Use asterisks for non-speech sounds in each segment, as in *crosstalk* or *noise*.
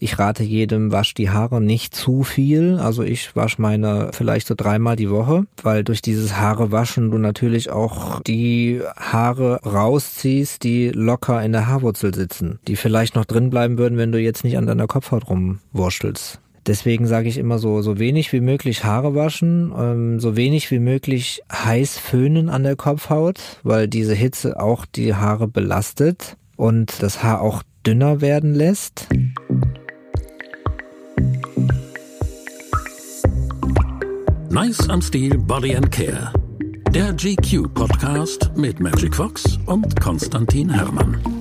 Ich rate jedem, wasch die Haare nicht zu viel. Also ich wasche meine vielleicht so dreimal die Woche, weil durch dieses Haare waschen du natürlich auch die Haare rausziehst, die locker in der Haarwurzel sitzen, die vielleicht noch drin bleiben würden, wenn du jetzt nicht an deiner Kopfhaut rumwurstelst. Deswegen sage ich immer so, so wenig wie möglich Haare waschen, ähm, so wenig wie möglich heiß föhnen an der Kopfhaut, weil diese Hitze auch die Haare belastet und das Haar auch dünner werden lässt. Nice am Stil Body and Care. Der GQ Podcast mit Magic Fox und Konstantin Herrmann.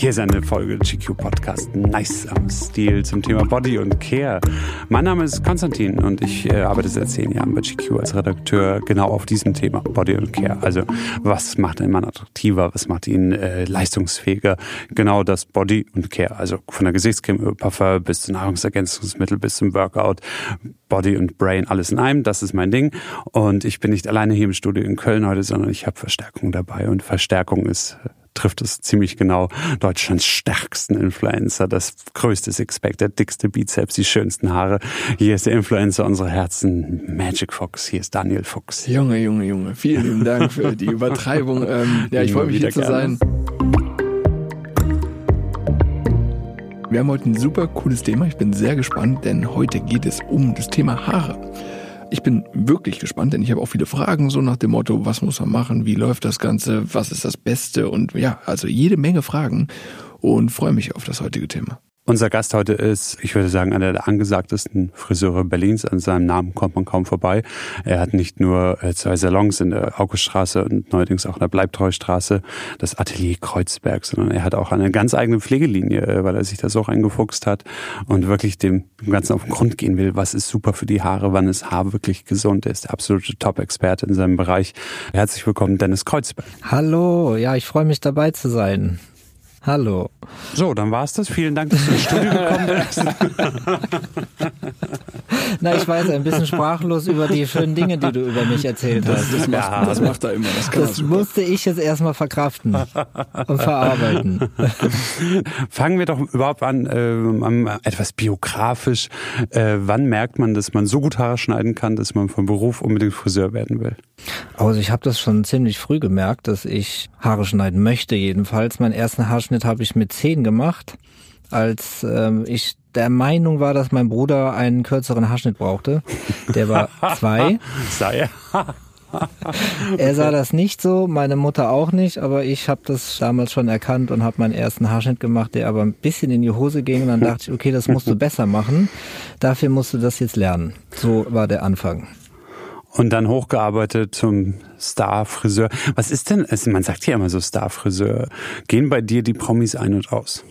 Hier ist eine Folge GQ Podcast Nice am Stil zum Thema Body und Care. Mein Name ist Konstantin und ich äh, arbeite seit zehn Jahren bei GQ als Redakteur genau auf diesem Thema Body und Care. Also was macht einen Mann attraktiver, was macht ihn äh, leistungsfähiger? Genau das Body und Care. Also von der Gesichtscreme über Parfum bis zu Nahrungsergänzungsmittel bis zum Workout. Body und Brain, alles in einem, das ist mein Ding. Und ich bin nicht alleine hier im Studio in Köln heute, sondern ich habe Verstärkung dabei. Und Verstärkung ist trifft es ziemlich genau. Deutschlands stärksten Influencer, das größte Sixpack, der dickste Bizeps, die schönsten Haare. Hier ist der Influencer unserer Herzen, Magic Fox. Hier ist Daniel Fuchs. Junge, Junge, Junge. Vielen lieben Dank für die *laughs* Übertreibung. Ähm, ja, ich freue mich hier zu sein. Wir haben heute ein super cooles Thema. Ich bin sehr gespannt, denn heute geht es um das Thema Haare. Ich bin wirklich gespannt, denn ich habe auch viele Fragen, so nach dem Motto, was muss man machen, wie läuft das Ganze, was ist das Beste und ja, also jede Menge Fragen und freue mich auf das heutige Thema. Unser Gast heute ist, ich würde sagen, einer der angesagtesten Friseure Berlins. An seinem Namen kommt man kaum vorbei. Er hat nicht nur äh, zwei Salons in der Auguststraße und neuerdings auch in der Bleibtreustraße, das Atelier Kreuzberg, sondern er hat auch eine ganz eigene Pflegelinie, äh, weil er sich da so eingefuchst hat und wirklich dem Ganzen auf den Grund gehen will. Was ist super für die Haare? Wann ist Haar wirklich gesund? Er ist der absolute Top-Experte in seinem Bereich. Herzlich willkommen, Dennis Kreuzberg. Hallo, ja, ich freue mich dabei zu sein. Hallo. So, dann war's das. Vielen Dank, dass du ins Studio gekommen bist. *laughs* Na, ich war jetzt ein bisschen sprachlos über die schönen Dinge, die du über mich erzählt hast. Das, das, macht, ja. das macht er immer. Das, das musste ich jetzt erstmal verkraften und verarbeiten. *laughs* Fangen wir doch überhaupt an, äh, etwas biografisch. Äh, wann merkt man, dass man so gut Haare schneiden kann, dass man vom Beruf unbedingt Friseur werden will? Also ich habe das schon ziemlich früh gemerkt, dass ich Haare schneiden möchte jedenfalls. Meinen ersten Haarschnitt habe ich mit zehn gemacht, als ähm, ich der Meinung war, dass mein Bruder einen kürzeren Haarschnitt brauchte. Der war *laughs* zwei. Sei. er sah das nicht so, meine Mutter auch nicht, aber ich habe das damals schon erkannt und habe meinen ersten Haarschnitt gemacht, der aber ein bisschen in die Hose ging. Und dann dachte ich, okay, das musst du *laughs* besser machen. Dafür musst du das jetzt lernen. So war der Anfang und dann hochgearbeitet zum Star-Friseur. Was ist denn, man sagt ja immer so Star-Friseur. Gehen bei dir die Promis ein und aus?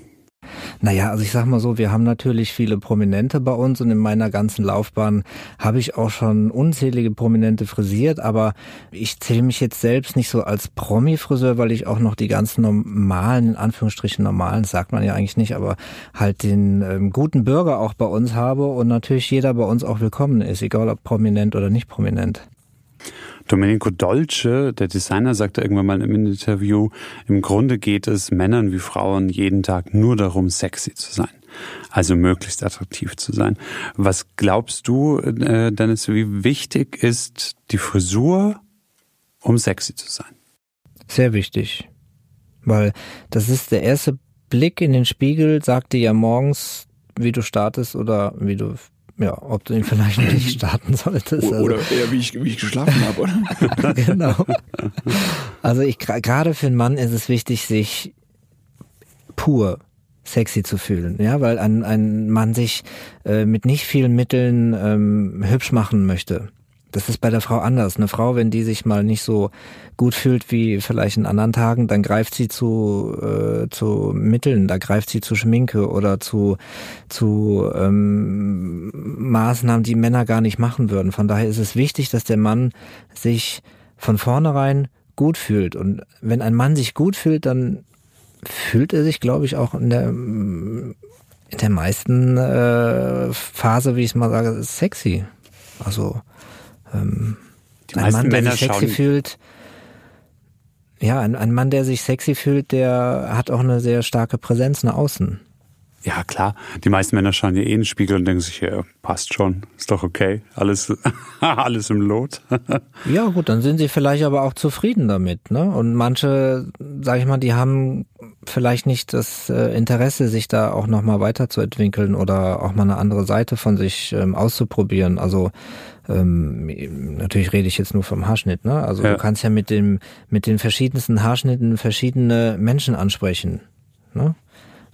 Naja, also ich sag mal so, wir haben natürlich viele Prominente bei uns und in meiner ganzen Laufbahn habe ich auch schon unzählige Prominente frisiert, aber ich zähle mich jetzt selbst nicht so als Promi-Friseur, weil ich auch noch die ganzen normalen, in Anführungsstrichen normalen, sagt man ja eigentlich nicht, aber halt den ähm, guten Bürger auch bei uns habe und natürlich jeder bei uns auch willkommen ist, egal ob prominent oder nicht prominent. Domenico Dolce, der Designer, sagte irgendwann mal im Interview, im Grunde geht es Männern wie Frauen jeden Tag nur darum, sexy zu sein. Also möglichst attraktiv zu sein. Was glaubst du, äh, Dennis, wie wichtig ist die Frisur, um sexy zu sein? Sehr wichtig. Weil das ist der erste Blick in den Spiegel, sagt dir ja morgens, wie du startest oder wie du ja, ob du ihn vielleicht nicht *clears throat* starten solltest. Also. Oder eher wie ich, wie ich geschlafen habe, oder? *laughs* *laughs* genau. Also ich gerade für einen Mann ist es wichtig, sich pur sexy zu fühlen, ja, weil ein, ein Mann sich äh, mit nicht vielen Mitteln ähm, hübsch machen möchte. Das ist bei der Frau anders. Eine Frau, wenn die sich mal nicht so gut fühlt wie vielleicht in anderen Tagen, dann greift sie zu, äh, zu Mitteln, da greift sie zu Schminke oder zu, zu ähm, Maßnahmen, die Männer gar nicht machen würden. Von daher ist es wichtig, dass der Mann sich von vornherein gut fühlt. Und wenn ein Mann sich gut fühlt, dann fühlt er sich, glaube ich, auch in der in der meisten äh, Phase, wie ich es mal sage, sexy. Also ähm, Die ein Mann, der Männer sich sexy fühlt, ja, ein, ein Mann, der sich sexy fühlt, der hat auch eine sehr starke Präsenz nach außen. Ja, klar. Die meisten Männer schauen ja eh in den Spiegel und denken sich, ja, passt schon, ist doch okay. Alles, *laughs* alles im Lot. *laughs* ja, gut, dann sind sie vielleicht aber auch zufrieden damit, ne? Und manche, sag ich mal, die haben vielleicht nicht das äh, Interesse, sich da auch nochmal weiterzuentwickeln oder auch mal eine andere Seite von sich ähm, auszuprobieren. Also ähm, natürlich rede ich jetzt nur vom Haarschnitt, ne? Also ja. du kannst ja mit dem, mit den verschiedensten Haarschnitten verschiedene Menschen ansprechen. Ne?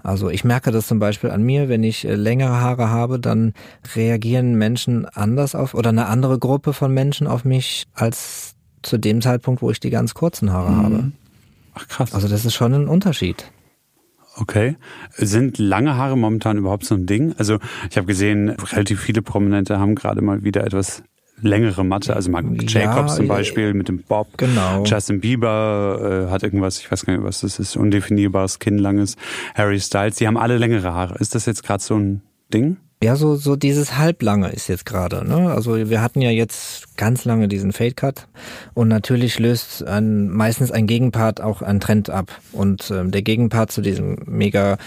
Also ich merke das zum Beispiel an mir, wenn ich äh, längere Haare habe, dann reagieren Menschen anders auf oder eine andere Gruppe von Menschen auf mich als zu dem Zeitpunkt, wo ich die ganz kurzen Haare mhm. habe. Ach krass. Also das ist schon ein Unterschied. Okay. Sind lange Haare momentan überhaupt so ein Ding? Also ich habe gesehen, relativ viele Prominente haben gerade mal wieder etwas längere Matte, also Mark Jacobs ja, zum Beispiel mit dem Bob. Genau. Justin Bieber äh, hat irgendwas, ich weiß gar nicht, was das ist, undefinierbares, kinnlanges. Harry Styles, die haben alle längere Haare. Ist das jetzt gerade so ein Ding? Ja, so, so dieses halblange ist jetzt gerade. Ne? Also wir hatten ja jetzt ganz lange diesen Fade Cut und natürlich löst ein, meistens ein Gegenpart auch einen Trend ab. Und ähm, der Gegenpart zu diesem mega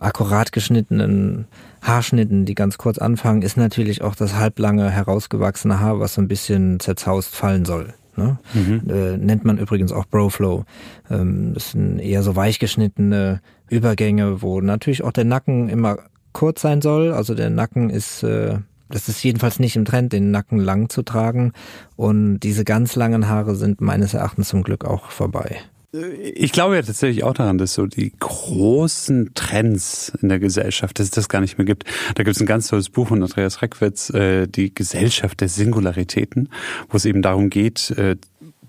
akkurat geschnittenen Haarschnitten, die ganz kurz anfangen, ist natürlich auch das halblange herausgewachsene Haar, was so ein bisschen zerzaust fallen soll. Ne? Mhm. Äh, nennt man übrigens auch Broflow. Ähm, das sind eher so weich geschnittene Übergänge, wo natürlich auch der Nacken immer kurz sein soll. Also der Nacken ist, äh, das ist jedenfalls nicht im Trend, den Nacken lang zu tragen. Und diese ganz langen Haare sind meines Erachtens zum Glück auch vorbei. Ich glaube ja tatsächlich auch daran, dass so die großen Trends in der Gesellschaft, dass es das gar nicht mehr gibt. Da gibt es ein ganz tolles Buch von Andreas Reckwitz, äh, Die Gesellschaft der Singularitäten, wo es eben darum geht, äh,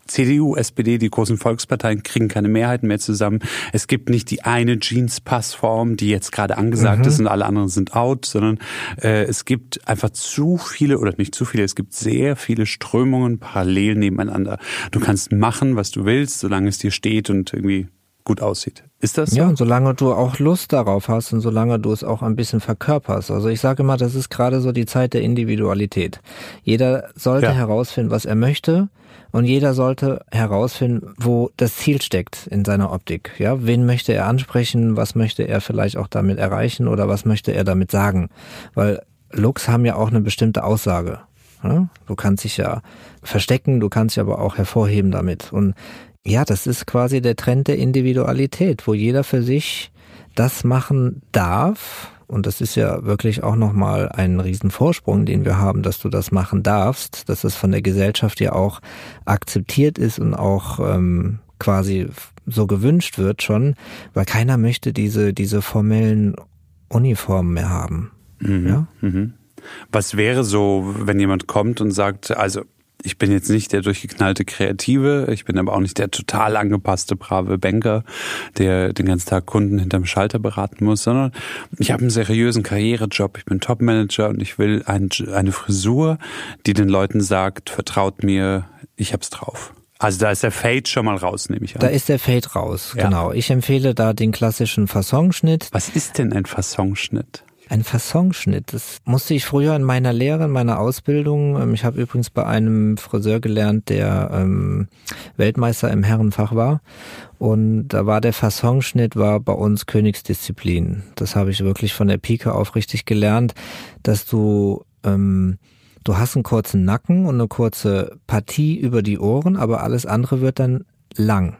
CDU, SPD, die großen Volksparteien kriegen keine Mehrheiten mehr zusammen. Es gibt nicht die eine Jeans-Passform, die jetzt gerade angesagt mhm. ist und alle anderen sind out, sondern äh, es gibt einfach zu viele oder nicht zu viele, es gibt sehr viele Strömungen parallel nebeneinander. Du kannst machen, was du willst, solange es dir steht und irgendwie gut aussieht. Ist das so? Ja, und solange du auch Lust darauf hast und solange du es auch ein bisschen verkörperst. Also ich sage immer, das ist gerade so die Zeit der Individualität. Jeder sollte ja. herausfinden, was er möchte und jeder sollte herausfinden, wo das Ziel steckt in seiner Optik. Ja, wen möchte er ansprechen? Was möchte er vielleicht auch damit erreichen oder was möchte er damit sagen? Weil Looks haben ja auch eine bestimmte Aussage. Du kannst dich ja verstecken, du kannst dich aber auch hervorheben damit. Und ja, das ist quasi der Trend der Individualität, wo jeder für sich das machen darf, und das ist ja wirklich auch nochmal ein Riesenvorsprung, den wir haben, dass du das machen darfst, dass es von der Gesellschaft ja auch akzeptiert ist und auch ähm, quasi so gewünscht wird schon, weil keiner möchte diese, diese formellen Uniformen mehr haben. Mhm, ja? Mhm. Was wäre so, wenn jemand kommt und sagt, also ich bin jetzt nicht der durchgeknallte Kreative, ich bin aber auch nicht der total angepasste, brave Banker, der den ganzen Tag Kunden hinterm Schalter beraten muss, sondern ich habe einen seriösen Karrierejob, ich bin Topmanager und ich will ein, eine Frisur, die den Leuten sagt, vertraut mir, ich hab's drauf. Also da ist der Fade schon mal raus, nehme ich an. Da ist der Fade raus, ja. genau. Ich empfehle da den klassischen Fassonschnitt. Was ist denn ein Fassonschnitt? Ein Fassonschnitt. Das musste ich früher in meiner Lehre, in meiner Ausbildung. Ähm, ich habe übrigens bei einem Friseur gelernt, der ähm, Weltmeister im Herrenfach war. Und da war der Fassonschnitt war bei uns Königsdisziplin. Das habe ich wirklich von der Pike auf richtig gelernt, dass du ähm, du hast einen kurzen Nacken und eine kurze Partie über die Ohren, aber alles andere wird dann lang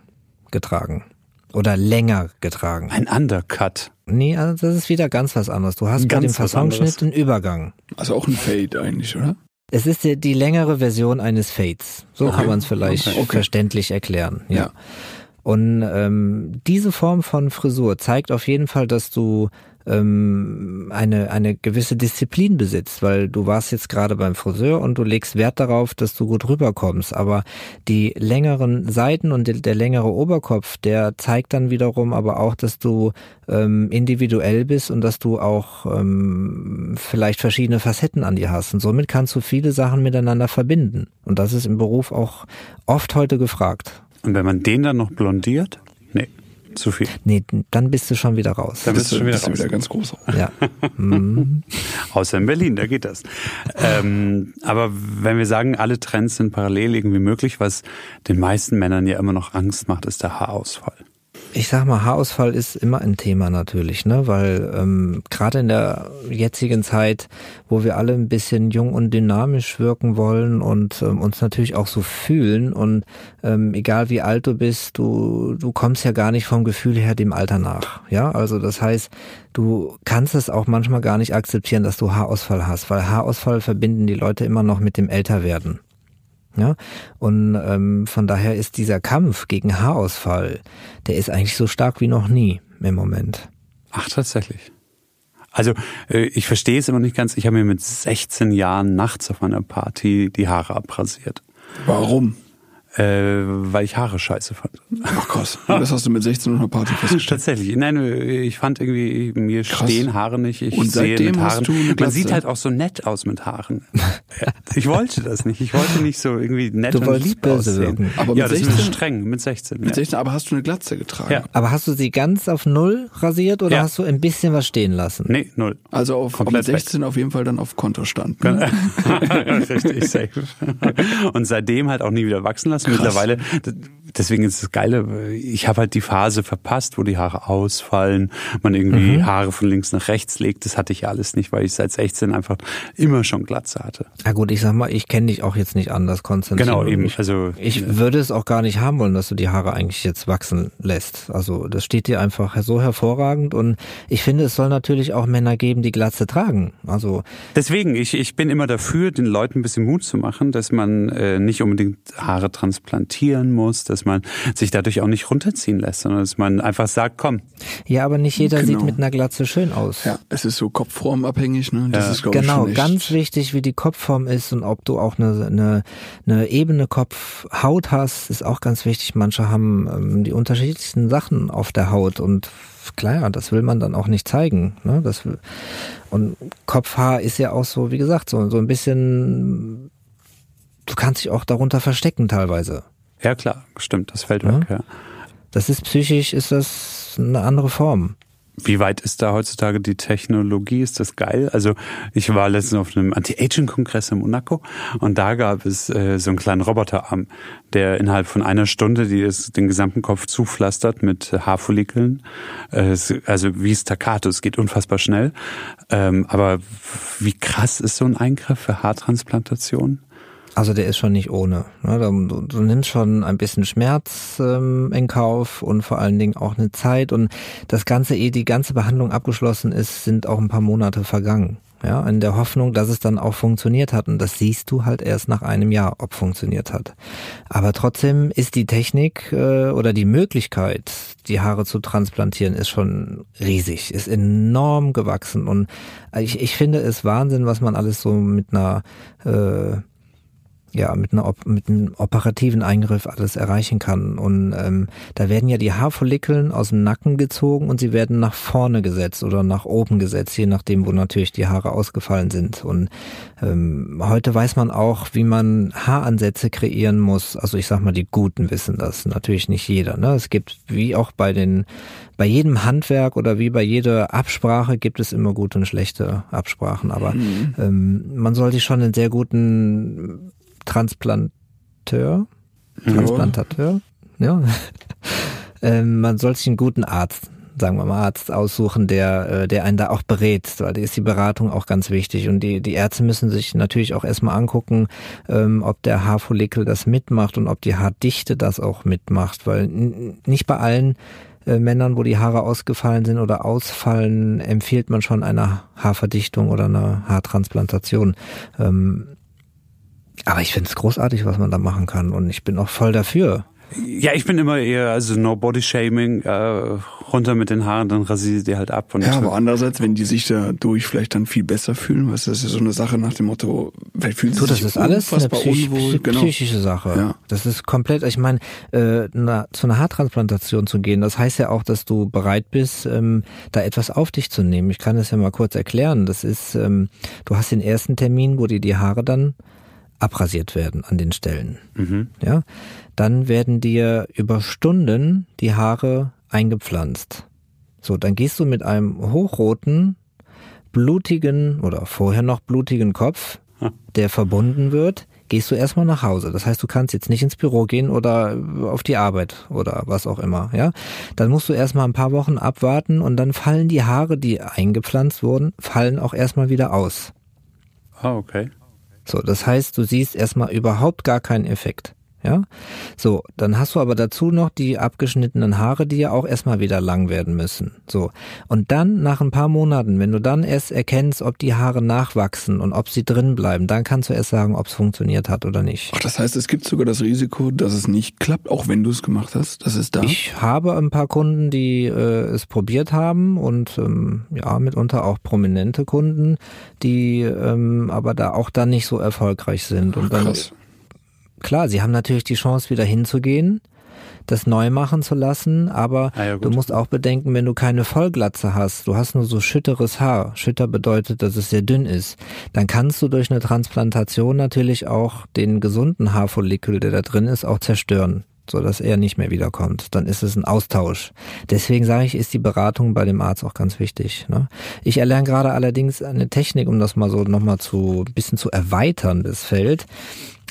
getragen oder länger getragen. Ein Undercut. Nee, also das ist wieder ganz was anderes. Du hast ganz bei dem Fassonschnitt einen Übergang. Also auch ein Fade eigentlich, oder? Es ist die, die längere Version eines Fades. So okay. kann man es vielleicht okay. Verständlich erklären. Ja. ja. Und ähm, diese Form von Frisur zeigt auf jeden Fall, dass du ähm, eine, eine gewisse Disziplin besitzt, weil du warst jetzt gerade beim Friseur und du legst Wert darauf, dass du gut rüberkommst. Aber die längeren Seiten und der, der längere Oberkopf, der zeigt dann wiederum aber auch, dass du ähm, individuell bist und dass du auch ähm, vielleicht verschiedene Facetten an dir hast. Und somit kannst du viele Sachen miteinander verbinden. Und das ist im Beruf auch oft heute gefragt. Und wenn man den dann noch blondiert? Nee zu viel. Nee, dann bist du schon wieder raus. Dann bist, du schon wieder, bist raus. wieder ganz groß. Ja. *laughs* Außer in Berlin, da geht das. Ähm, aber wenn wir sagen, alle Trends sind parallel irgendwie möglich, was den meisten Männern ja immer noch Angst macht, ist der Haarausfall. Ich sag mal, Haarausfall ist immer ein Thema natürlich, ne? Weil ähm, gerade in der jetzigen Zeit, wo wir alle ein bisschen jung und dynamisch wirken wollen und ähm, uns natürlich auch so fühlen und ähm, egal wie alt du bist, du du kommst ja gar nicht vom Gefühl her dem Alter nach, ja? Also das heißt, du kannst es auch manchmal gar nicht akzeptieren, dass du Haarausfall hast, weil Haarausfall verbinden die Leute immer noch mit dem Älterwerden. Ja, und ähm, von daher ist dieser Kampf gegen Haarausfall, der ist eigentlich so stark wie noch nie im Moment. Ach, tatsächlich. Also äh, ich verstehe es immer nicht ganz. Ich habe mir mit 16 Jahren nachts auf einer Party die Haare abrasiert. Warum? Äh, weil ich Haare scheiße fand. Ach krass. Das hast du mit 16 auf einer Party festgestellt. Tatsächlich. Nein, ich fand irgendwie, mir Krass. stehen Haare nicht. Ich Und sehe seitdem mit hast Haaren. du eine Man sieht halt auch so nett aus mit Haaren. *laughs* ich wollte das nicht. Ich wollte nicht so irgendwie nett Du und wolltest lieb böse aussehen. Aber ja, mit das 16? ist streng. Mit 16. Mit ja. 16, aber hast du eine Glatze getragen? Ja. Aber hast du sie ganz auf Null rasiert oder Ja. hast du ein bisschen was stehen lassen? Nee, null. Also auf, Komplett mit 16 auf jeden Fall dann auf Kontostand. Ne? *laughs* *laughs* Richtig safe. Und seitdem halt auch nie wieder wachsen lassen. Mittlerweile, deswegen ist das Geile, ich habe halt die Phase verpasst, wo die Haare ausfallen, man irgendwie Mhm. Haare von links nach rechts legt. Das hatte ich ja alles nicht, weil ich seit 16 einfach immer schon Glatze hatte. Na gut, ich sag mal, ich kenne dich auch jetzt nicht anders, Konstantin. Genau, eben. Ich, Also ich würde es auch gar nicht haben wollen, dass du die Haare eigentlich jetzt wachsen lässt. Also das steht dir einfach so hervorragend und ich finde, es soll natürlich auch Männer geben, die Glatze tragen. Also Deswegen, ich, ich bin immer dafür, den Leuten ein bisschen Mut zu machen, dass man äh, nicht unbedingt Haare transplantieren muss, dass man sich dadurch auch nicht runterziehen lässt, sondern dass man einfach sagt, komm, ja, aber nicht jeder Genau. sieht mit einer Glatze schön aus. Ja, es ist so kopfformabhängig, ne? Das Ja. ist, glaube ich, Genau, echt ganz wichtig, wie die Kopfform ist und ob du auch eine, eine, eine ebene Kopfhaut hast, ist auch ganz wichtig. Manche haben ähm, die unterschiedlichsten Sachen auf der Haut und klar, das will man dann auch nicht zeigen. Ne? Das, will- und Kopfhaar ist ja auch so, wie gesagt, so, so ein bisschen, du kannst dich auch darunter verstecken teilweise. Ja klar, stimmt, das fällt Ja. weg. Ja. Das ist psychisch, ist das eine andere Form. Wie weit ist da heutzutage die Technologie? Ist das geil? Also ich war letztens auf einem Anti-Aging-Kongress in Monaco und da gab es äh, so einen kleinen Roboterarm, der innerhalb von einer Stunde die es, den gesamten Kopf zupflastert mit Haarfollikeln. Äh, also wie Staccato, es geht unfassbar schnell. Ähm, aber wie krass ist so ein Eingriff für Haartransplantation? Also der ist schon nicht ohne. Ne? Du, du, nimmst schon ein bisschen Schmerz ähm, in Kauf und vor allen Dingen auch eine Zeit. Und das Ganze, ehe die ganze Behandlung abgeschlossen ist, sind auch ein paar Monate vergangen. Ja, in der Hoffnung, dass es dann auch funktioniert hat. Und das siehst du halt erst nach einem Jahr, ob funktioniert hat. Aber trotzdem ist die Technik äh, oder die Möglichkeit, die Haare zu transplantieren, ist schon riesig, ist enorm gewachsen. Und ich, ich finde es Wahnsinn, was man alles so mit einer äh, ja, mit, einer, mit einem operativen Eingriff alles erreichen kann. Und ähm, da werden ja die Haarfollikeln aus dem Nacken gezogen und sie werden nach vorne gesetzt oder nach oben gesetzt, je nachdem, wo natürlich die Haare ausgefallen sind. Und ähm, heute weiß man auch, wie man Haaransätze kreieren muss. Also ich sag mal, die Guten wissen das, natürlich nicht jeder. Ne? Es gibt, wie auch bei den, bei jedem Handwerk oder wie bei jeder Absprache gibt es immer gute und schlechte Absprachen. Aber ähm, man sollte schon einen sehr guten Transplanteur, Transplantateur, ja. *laughs* ähm, man soll sich einen guten Arzt, sagen wir mal Arzt aussuchen, der, äh, der einen da auch berät, weil da ist die Beratung auch ganz wichtig. Und die, die Ärzte müssen sich natürlich auch erstmal angucken, ähm, ob der Haarfollikel das mitmacht und ob die Haardichte das auch mitmacht, weil nicht bei allen äh, Männern, wo die Haare ausgefallen sind oder ausfallen, empfiehlt man schon eine Haarverdichtung oder eine Haartransplantation. Ähm, aber ich finde es großartig, was man da machen kann und ich bin auch voll dafür. Ja, ich bin immer eher, also no body shaming, äh, runter mit den Haaren, dann rasiere ich die halt ab. Und Ja, aber andererseits, wenn die sich dadurch vielleicht dann viel besser fühlen, was das ist ja so eine Sache nach dem Motto, vielleicht fühlen sie So, das sich ist alles eine psych unwohl. psy- Genau. psychische Sache. Ja. Das ist komplett, ich meine, äh, na, zu einer Haartransplantation zu gehen, das heißt ja auch, dass du bereit bist, ähm, da etwas auf dich zu nehmen. Ich kann das ja mal kurz erklären. Das ist, ähm, du hast den ersten Termin, wo dir die Haare dann abrasiert werden an den Stellen. Ja, dann werden dir über Stunden die Haare eingepflanzt. So, dann gehst du mit einem hochroten, blutigen oder vorher noch blutigen Kopf, der verbunden wird, gehst du erstmal nach Hause. Das heißt, du kannst jetzt nicht ins Büro gehen oder auf die Arbeit oder was auch immer, ja. Dann musst du erstmal ein paar Wochen abwarten und dann fallen die Haare, die eingepflanzt wurden, fallen auch erstmal wieder aus. Ah, okay. So, das heißt, du siehst erstmal überhaupt gar keinen Effekt. Ja, so, dann hast du aber dazu noch die abgeschnittenen Haare, die ja auch erstmal wieder lang werden müssen. So, und dann nach ein paar Monaten, wenn du dann erst erkennst, ob die Haare nachwachsen und ob sie drin bleiben, dann kannst du erst sagen, ob es funktioniert hat oder nicht. Ach, das heißt, es gibt sogar das Risiko, dass es nicht klappt, auch wenn du es gemacht hast. Das ist da. Ich habe ein paar Kunden, die äh, es probiert haben und ähm, ja, mitunter auch prominente Kunden, die ähm, aber da auch dann nicht so erfolgreich sind. Ach, und dann krass. Klar, sie haben natürlich die Chance, wieder hinzugehen, das neu machen zu lassen, aber Ah ja, du musst auch bedenken, wenn du keine Vollglatze hast, du hast nur so schütteres Haar, schütter bedeutet, dass es sehr dünn ist, dann kannst du durch eine Transplantation natürlich auch den gesunden Haarfollikel, der da drin ist, auch zerstören so dass er nicht mehr wiederkommt. Dann ist es ein Austausch. Deswegen sage ich, ist die Beratung bei dem Arzt auch ganz wichtig. Ne? Ich erlerne gerade allerdings eine Technik, um das mal so nochmal zu ein bisschen zu erweitern, das Feld.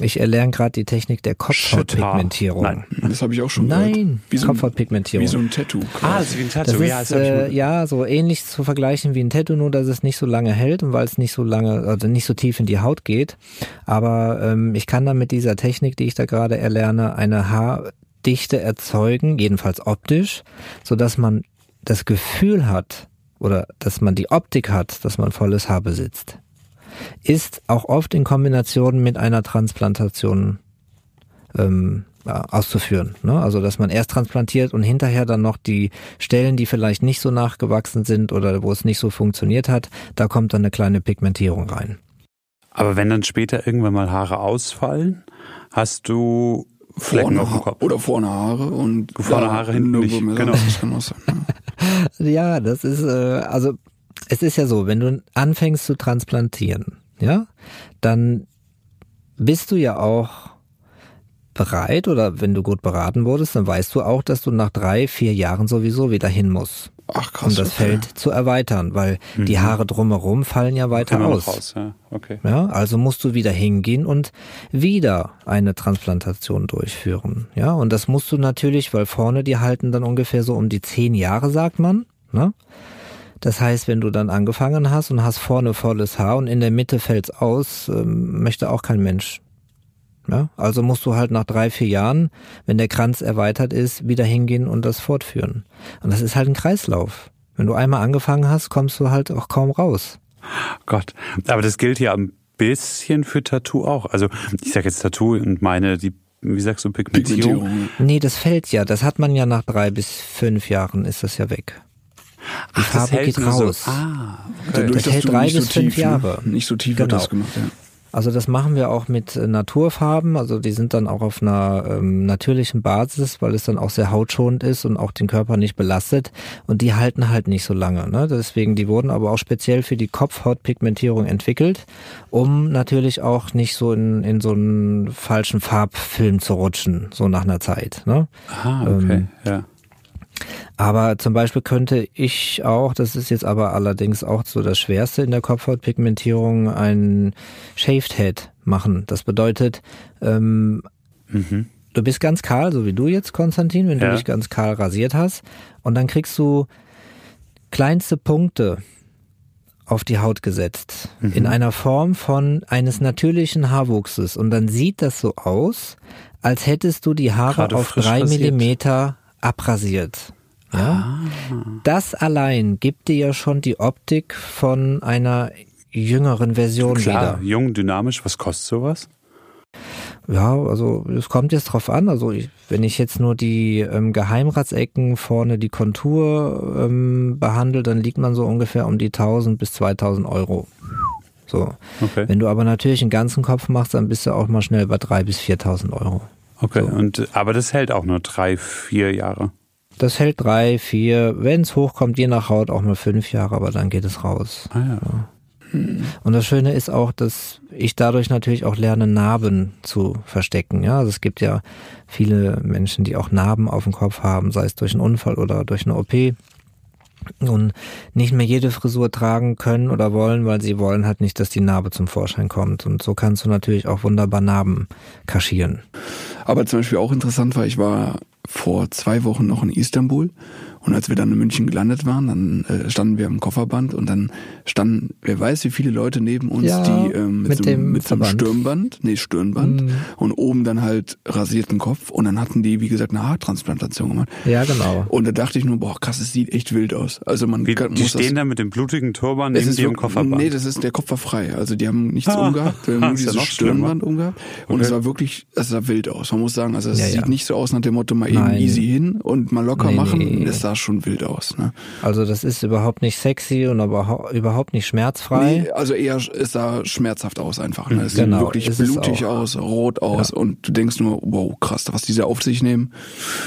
Ich erlerne gerade die Technik der Kopfhautpigmentierung. Nein. Das habe ich auch schon gehört. Nein, Wie so, ein, Kopfhautpigmentierung. wie so ein Tattoo. Ah, quasi. das ist wie ein Tattoo. Das ist ja, das hab ich äh, ja so ähnlich zu vergleichen wie ein Tattoo, nur dass es nicht so lange hält und weil es nicht so lange, also nicht so tief in die Haut geht. Aber ähm, ich kann dann mit dieser Technik, die ich da gerade erlerne, eine Haardichte erzeugen, jedenfalls optisch, so dass man das Gefühl hat oder dass man die Optik hat, dass man volles Haar besitzt. Ist auch oft in Kombination mit einer Transplantation ähm, auszuführen. Ne? Also dass man erst transplantiert und hinterher dann noch die Stellen, die vielleicht nicht so nachgewachsen sind oder wo es nicht so funktioniert hat, da kommt dann eine kleine Pigmentierung rein. Aber wenn dann später irgendwann mal Haare ausfallen, hast du Flecken vorne auf dem Kopf. Oder vorne Haare und Vorne Haare, hinten nicht. Genau. Das kann auch sein. ja. *laughs* Ja, das ist, äh, also es ist ja so, wenn du anfängst zu transplantieren, ja, dann bist du ja auch bereit oder wenn du gut beraten wurdest, dann weißt du auch, dass du nach drei, vier Jahren sowieso wieder hin musst, Ach krass. um das okay. Feld zu erweitern, weil die Haare drumherum fallen ja weiter noch aus. raus, ja. Okay. Ja, also musst du wieder hingehen und wieder eine Transplantation durchführen. Ja, und das musst du natürlich, weil vorne die halten dann ungefähr so um die zehn Jahre, sagt man. Ne? Das heißt, wenn du dann angefangen hast und hast vorne volles Haar und in der Mitte fällt's aus, ähm, möchte auch kein Mensch. Ja, also musst du halt nach drei, vier Jahren, wenn der Kranz erweitert ist, wieder hingehen und das fortführen. Und das ist halt ein Kreislauf. Wenn du einmal angefangen hast, kommst du halt auch kaum raus. Gott. Aber das gilt ja ein bisschen für Tattoo auch. Also ich sage jetzt Tattoo und meine, die, wie sagst du, Pigmentierung. Pigmentierung. Nee, das fällt ja. Das hat man ja nach drei bis fünf Jahren ist das ja weg. Die Ach, das Farbe hält geht nur so- raus. Ah, okay. Dadurch, Das dass hält du drei nicht bis so fünf tief, Jahre. Ne? Nicht so tief wird Genau. das gemacht, ja. Also das machen wir auch mit äh, Naturfarben. Also die sind dann auch auf einer ähm, natürlichen Basis, weil es dann auch sehr hautschonend ist und auch den Körper nicht belastet. Und die halten halt nicht so lange. Ne? Deswegen, die wurden aber auch speziell für die Kopfhautpigmentierung entwickelt, um natürlich auch nicht so in, in so einen falschen Farbfilm zu rutschen, so nach einer Zeit. Ne? Ah, okay. Ähm, ja. Aber zum Beispiel könnte ich auch, das ist jetzt aber allerdings auch so das Schwerste in der Kopfhautpigmentierung, ein Shaved Head machen. Das bedeutet, ähm, Mhm. du bist ganz kahl, so wie du jetzt, Konstantin, wenn Ja. du dich ganz kahl rasiert hast. Und dann kriegst du kleinste Punkte auf die Haut gesetzt. Mhm. In einer Form von eines natürlichen Haarwuchses. Und dann sieht das so aus, als hättest du die Haare Gerade auf drei. Millimeter abrasiert. Ja? Das allein gibt dir ja schon die Optik von einer jüngeren Version Klar, wieder. jung, dynamisch, was kostet sowas? Ja, also es kommt jetzt drauf an. Also ich, wenn ich jetzt nur die ähm, Geheimratsecken vorne die Kontur ähm, behandle, dann liegt man so ungefähr um die 1000 bis 2000 Euro. So. Okay. Wenn du aber natürlich einen ganzen Kopf machst, dann bist du auch mal schnell bei 3 bis 4.000 Euro. Okay. So. Und, aber das hält auch nur drei, vier Jahre. Das hält drei, vier, wenn es hochkommt, je nach Haut auch mal fünf Jahre, aber dann geht es raus. Ah ja. Und das Schöne ist auch, dass ich dadurch natürlich auch lerne, Narben zu verstecken. Ja, also es gibt ja viele Menschen, die auch Narben auf dem Kopf haben, sei es durch einen Unfall oder durch eine OP. und nicht mehr jede Frisur tragen können oder wollen, weil sie wollen halt nicht, dass die Narbe zum Vorschein kommt. Und so kannst du natürlich auch wunderbar Narben kaschieren. Aber zum Beispiel auch interessant war, ich war vor zwei Wochen noch in Istanbul und als wir dann in München gelandet waren, dann äh, standen wir am Kofferband und dann standen, wer weiß, wie viele Leute neben uns, Ja, die ähm, mit, mit so, dem mit so einem. Stirnband, nee, Stirnband Mhm. und oben dann halt rasierten Kopf und dann hatten die, wie gesagt, eine Haartransplantation gemacht. Ja, genau. Und da dachte ich nur, boah, krass, es sieht echt wild aus. Also man Wie, kann, die muss stehen das, da mit dem blutigen Turban neben ist dir im wirklich- Kofferband. Nee, das ist, der Kopf war frei. Also die haben nichts Ah. umgehabt, wir haben nur ja dieses schlimmer. Stirnband umgehabt. Und Okay. es war wirklich, es sah wild aus. Man muss sagen, also es Ja, sieht ja. nicht so aus nach dem Motto, mal eben Nein. easy hin und mal locker Nee, machen. nee. Das sah schon wild aus. Ne? Also das ist überhaupt nicht sexy und aber überhaupt nicht schmerzfrei. Nee, also eher, es sah schmerzhaft aus einfach. Ne? Es Genau, sieht wirklich es blutig aus, rot aus und du denkst nur, wow, krass, was diese auf sich nehmen.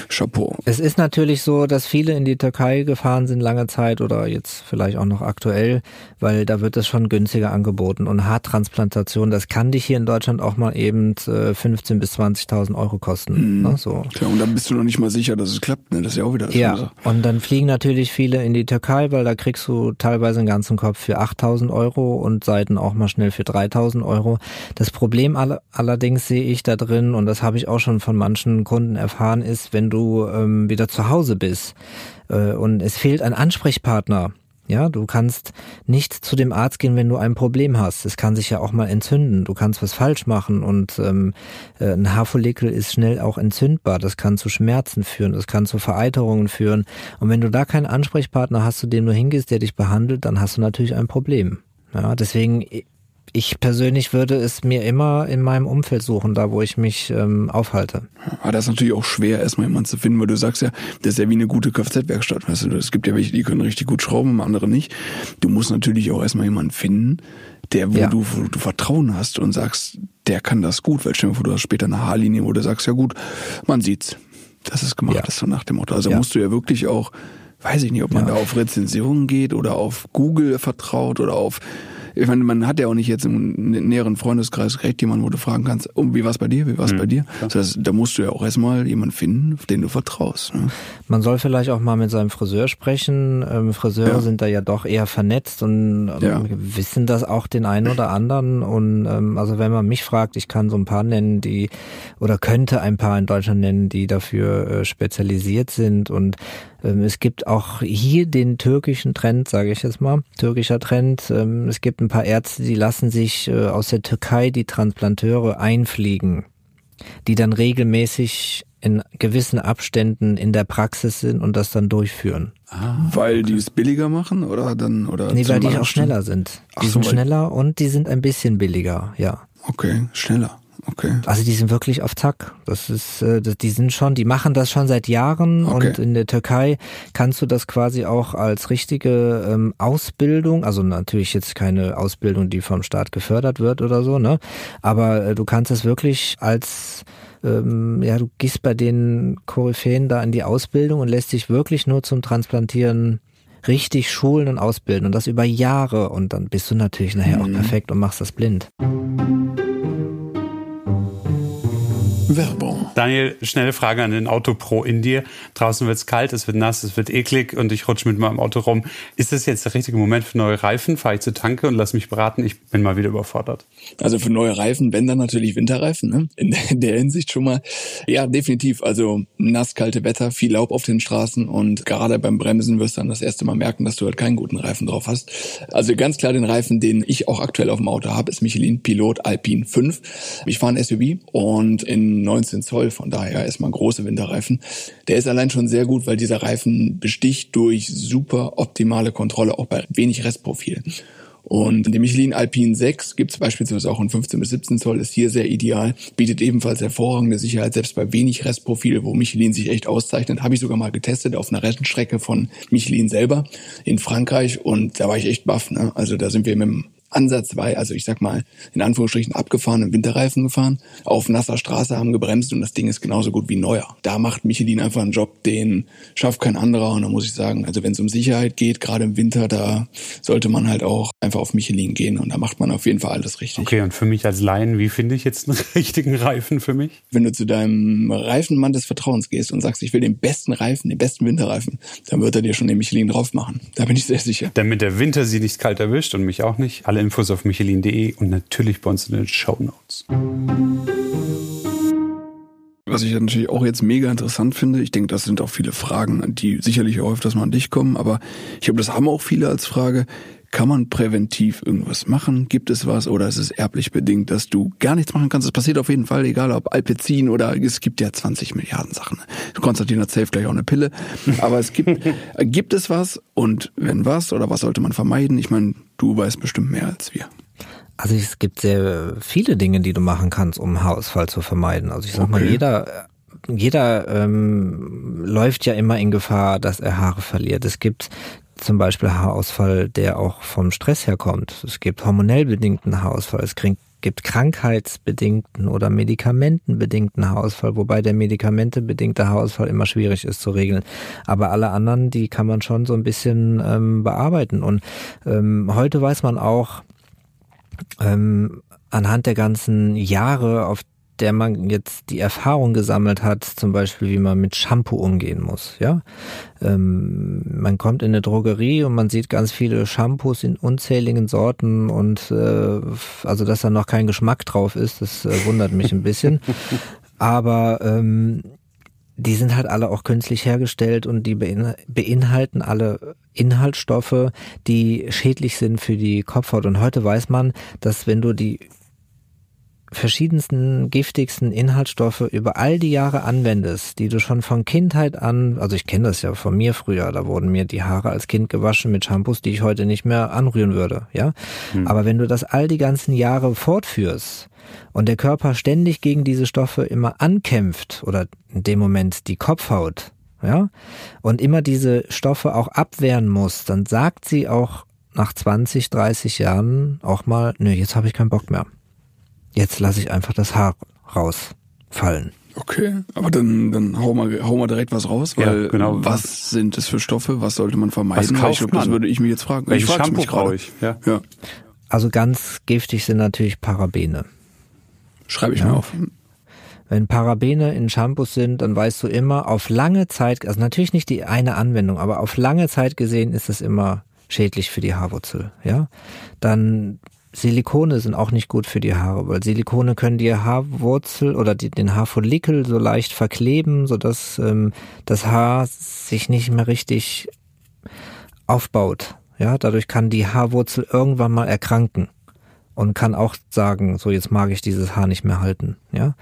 Chapeau. Es ist natürlich so, dass viele in die Türkei gefahren sind lange Zeit oder jetzt vielleicht auch noch aktuell, weil da wird es schon günstiger angeboten. Und Haartransplantation, das kann dich hier in Deutschland auch mal eben äh, 15.000 bis 20.000 Euro kosten. Ne, so. Tja, und dann bist du noch nicht mal sicher, dass es klappt. Ne? Das ist ja auch wieder das Ja, und dann fliegen natürlich viele in die Türkei, weil da kriegst du teilweise einen ganzen Kopf für 8000 Euro und Seiten auch mal schnell für 3000 Euro. Das Problem alle, allerdings sehe ich da drin, und das habe ich auch schon von manchen Kunden erfahren, ist, wenn du ähm, wieder zu Hause bist äh, und es fehlt ein Ansprechpartner. Ja, du kannst nicht zu dem Arzt gehen, wenn du ein Problem hast. Es kann sich ja auch mal entzünden. Du kannst was falsch machen und ähm, äh, ein Haarfollikel ist schnell auch entzündbar. Das kann zu Schmerzen führen, das kann zu Vereiterungen führen. Und wenn du da keinen Ansprechpartner hast, zu dem du hingehst, der dich behandelt, dann hast du natürlich ein Problem. Ja, deswegen ich persönlich würde es mir immer in meinem Umfeld suchen, da wo ich mich ähm, aufhalte. Aber das ist natürlich auch schwer, erstmal jemanden zu finden, weil du sagst ja, das ist ja wie eine gute Kfz-Werkstatt. Weißt du, es gibt ja welche, die können richtig gut schrauben, andere nicht. Du musst natürlich auch erstmal jemanden finden, der, wo, Ja. du, wo du Vertrauen hast und sagst, der kann das gut, weil stell dir vor, du hast später eine Haarlinie, wo du sagst, ja gut, man sieht's. Das ist gemacht, Ja. das ist so nach dem Motto. Also Ja. musst du ja wirklich auch, weiß ich nicht, ob man da auf Rezensionen geht oder auf Google vertraut oder auf ich meine, man hat ja auch nicht jetzt im näheren Freundeskreis recht jemanden, wo du fragen kannst, oh, wie war's bei dir, wie war's Mhm. bei dir? Das heißt, da musst du ja auch erstmal jemanden finden, auf den du vertraust. Ne? Man soll vielleicht auch mal mit seinem Friseur sprechen. Ähm, Friseure Ja. sind da ja doch eher vernetzt und ähm, Ja. wissen das auch den einen oder anderen. Und ähm, also wenn man mich fragt, ich kann so ein paar nennen, die oder könnte ein paar in Deutschland nennen, die dafür äh, spezialisiert sind. Und es gibt auch hier den türkischen Trend, sage ich jetzt mal, türkischer Trend. Ähm, es gibt ein paar Ärzte, die lassen sich äh, aus der Türkei die Transplanteure einfliegen die dann regelmäßig in gewissen Abständen in der Praxis sind und das dann durchführen. Weil die es billiger machen oder dann oder Nee, weil die auch schneller sind. Ach Die so, sind schneller und die sind ein bisschen billiger, ja. Okay, schneller. Okay. Also die sind wirklich auf Zack. Das ist, äh, das, die sind schon, die machen das schon seit Jahren Okay. und in der Türkei kannst du das quasi auch als richtige ähm, Ausbildung, also natürlich jetzt keine Ausbildung, die vom Staat gefördert wird oder so, ne? Aber äh, du kannst es wirklich als ähm, ja, du gehst bei den Koryphäen da in die Ausbildung und lässt dich wirklich nur zum Transplantieren richtig schulen und ausbilden und das über Jahre und dann bist du natürlich nachher auch perfekt und machst das blind. Werbung. Daniel, schnelle Frage an den Autopro in dir. Draußen wird's kalt, es wird nass, es wird eklig und ich rutsche mit meinem Auto rum. Ist das jetzt der richtige Moment für neue Reifen? Fahre ich zur Tanke und lass mich beraten? Ich bin mal wieder überfordert. Also für neue Reifen, wenn dann natürlich Winterreifen, ne? In der- in der Hinsicht schon mal. Ja, definitiv. Also nass, kalte Wetter, viel Laub auf den Straßen und gerade beim Bremsen wirst du dann das erste Mal merken, dass du halt keinen guten Reifen drauf hast. Also ganz klar den Reifen, den ich auch aktuell auf dem Auto habe, ist Michelin Pilot Alpine 5. Ich fahre ein SUV und in 19 Zoll, von daher erstmal große Winterreifen. Der ist allein schon sehr gut, weil dieser Reifen besticht durch super optimale Kontrolle, auch bei wenig Restprofil. Und der Michelin Alpine 6 gibt es beispielsweise auch in 15 bis 17 Zoll, ist hier sehr ideal, bietet ebenfalls hervorragende Sicherheit, selbst bei wenig Restprofil, wo Michelin sich echt auszeichnet. Habe ich sogar mal getestet auf einer Rennstrecke von Michelin selber in Frankreich und da war ich echt baff. Ne? Also da sind wir mit dem ansatzweise, also ich sag mal, in Anführungsstrichen abgefahrenen Winterreifen gefahren, auf nasser Straße haben gebremst und das Ding ist genauso gut wie neuer. Da macht Michelin einfach einen Job, den schafft kein anderer und da muss ich sagen, also wenn es um Sicherheit geht, gerade im Winter, da sollte man halt auch einfach auf Michelin gehen und da macht man auf jeden Fall alles richtig. Okay, und für mich als Laien, wie finde ich jetzt einen *laughs* richtigen Reifen für mich? Wenn du zu deinem Reifenmann des Vertrauens gehst und sagst, ich will den besten Reifen, den besten Winterreifen, dann wird er dir schon den Michelin drauf machen. Da bin ich sehr sicher. Damit der Winter sie nicht kalt erwischt und mich auch nicht. Alle Infos auf michelin.de und natürlich bei uns in den Show Notes. Was ich natürlich auch jetzt mega interessant finde, ich denke, das sind auch viele Fragen, die sicherlich auch öfters mal an dich kommen, aber ich glaube, das haben auch viele als Frage. Kann man präventiv irgendwas machen? Gibt es was oder ist es erblich bedingt, dass du gar nichts machen kannst? Es passiert auf jeden Fall, egal ob Alpezin oder es gibt ja 20 Milliarden Sachen. Konstantin hat safe gleich auch eine Pille. Aber es gibt, *laughs* gibt es was und wenn was oder was sollte man vermeiden? Ich meine, du weißt bestimmt mehr als wir. Also es gibt sehr viele Dinge, die du machen kannst, um Haarausfall zu vermeiden. Also ich sag okay. mal, jeder jeder ähm, läuft ja immer in Gefahr, dass er Haare verliert. Es gibt zum Beispiel Haarausfall, der auch vom Stress herkommt. Es gibt hormonell bedingten Haarausfall, es gibt krankheitsbedingten oder medikamentenbedingten Haarausfall, wobei der medikamentebedingte Haarausfall immer schwierig ist zu regeln. Aber alle anderen, die kann man schon so ein bisschen ähm, bearbeiten. Und ähm, heute weiß man auch, ähm, anhand der ganzen Jahre, auf der man jetzt die Erfahrung gesammelt hat, zum Beispiel wie man mit Shampoo umgehen muss. Ja, ähm, man kommt in eine Drogerie und man sieht ganz viele Shampoos in unzähligen Sorten und äh, also dass da noch kein Geschmack drauf ist, das äh, wundert mich ein bisschen. *laughs* Aber ähm, die sind halt alle auch künstlich hergestellt und die beinhalten alle Inhaltsstoffe, die schädlich sind für die Kopfhaut. Und heute weiß man, dass wenn du die verschiedensten giftigsten Inhaltsstoffe über all die Jahre anwendest, die du schon von Kindheit an, also ich kenne das ja von mir früher, da wurden mir die Haare als Kind gewaschen mit Shampoos, die ich heute nicht mehr anrühren würde, ja. Hm. Aber wenn du das all die ganzen Jahre fortführst und der Körper ständig gegen diese Stoffe immer ankämpft oder in dem Moment die Kopfhaut, ja, und immer diese Stoffe auch abwehren muss, dann sagt sie auch nach 20, 30 Jahren auch mal, nö, jetzt habe ich keinen Bock mehr jetzt lasse ich einfach das Haar rausfallen. Okay, aber dann, dann hau mal, hau mal direkt was raus, weil ja, genau. was sind das für Stoffe, was sollte man vermeiden? Was ich glaub, das würde ich mich jetzt fragen. Welches ich Shampoo brauche ich? Ja. ja. Also ganz giftig sind natürlich Parabene. Schreibe ich ja. mir auf. Wenn Parabene in Shampoos sind, dann weißt du immer, auf lange Zeit, also natürlich nicht die eine Anwendung, aber auf lange Zeit gesehen ist es immer schädlich für die Haarwurzel, ja. Dann Silikone sind auch nicht gut für die Haare, weil Silikone können die Haarwurzel oder die, den Haarfollikel so leicht verkleben, sodass ähm, das Haar sich nicht mehr richtig aufbaut. Ja, dadurch kann die Haarwurzel irgendwann mal erkranken und kann auch sagen, so jetzt mag ich dieses Haar nicht mehr halten, ja.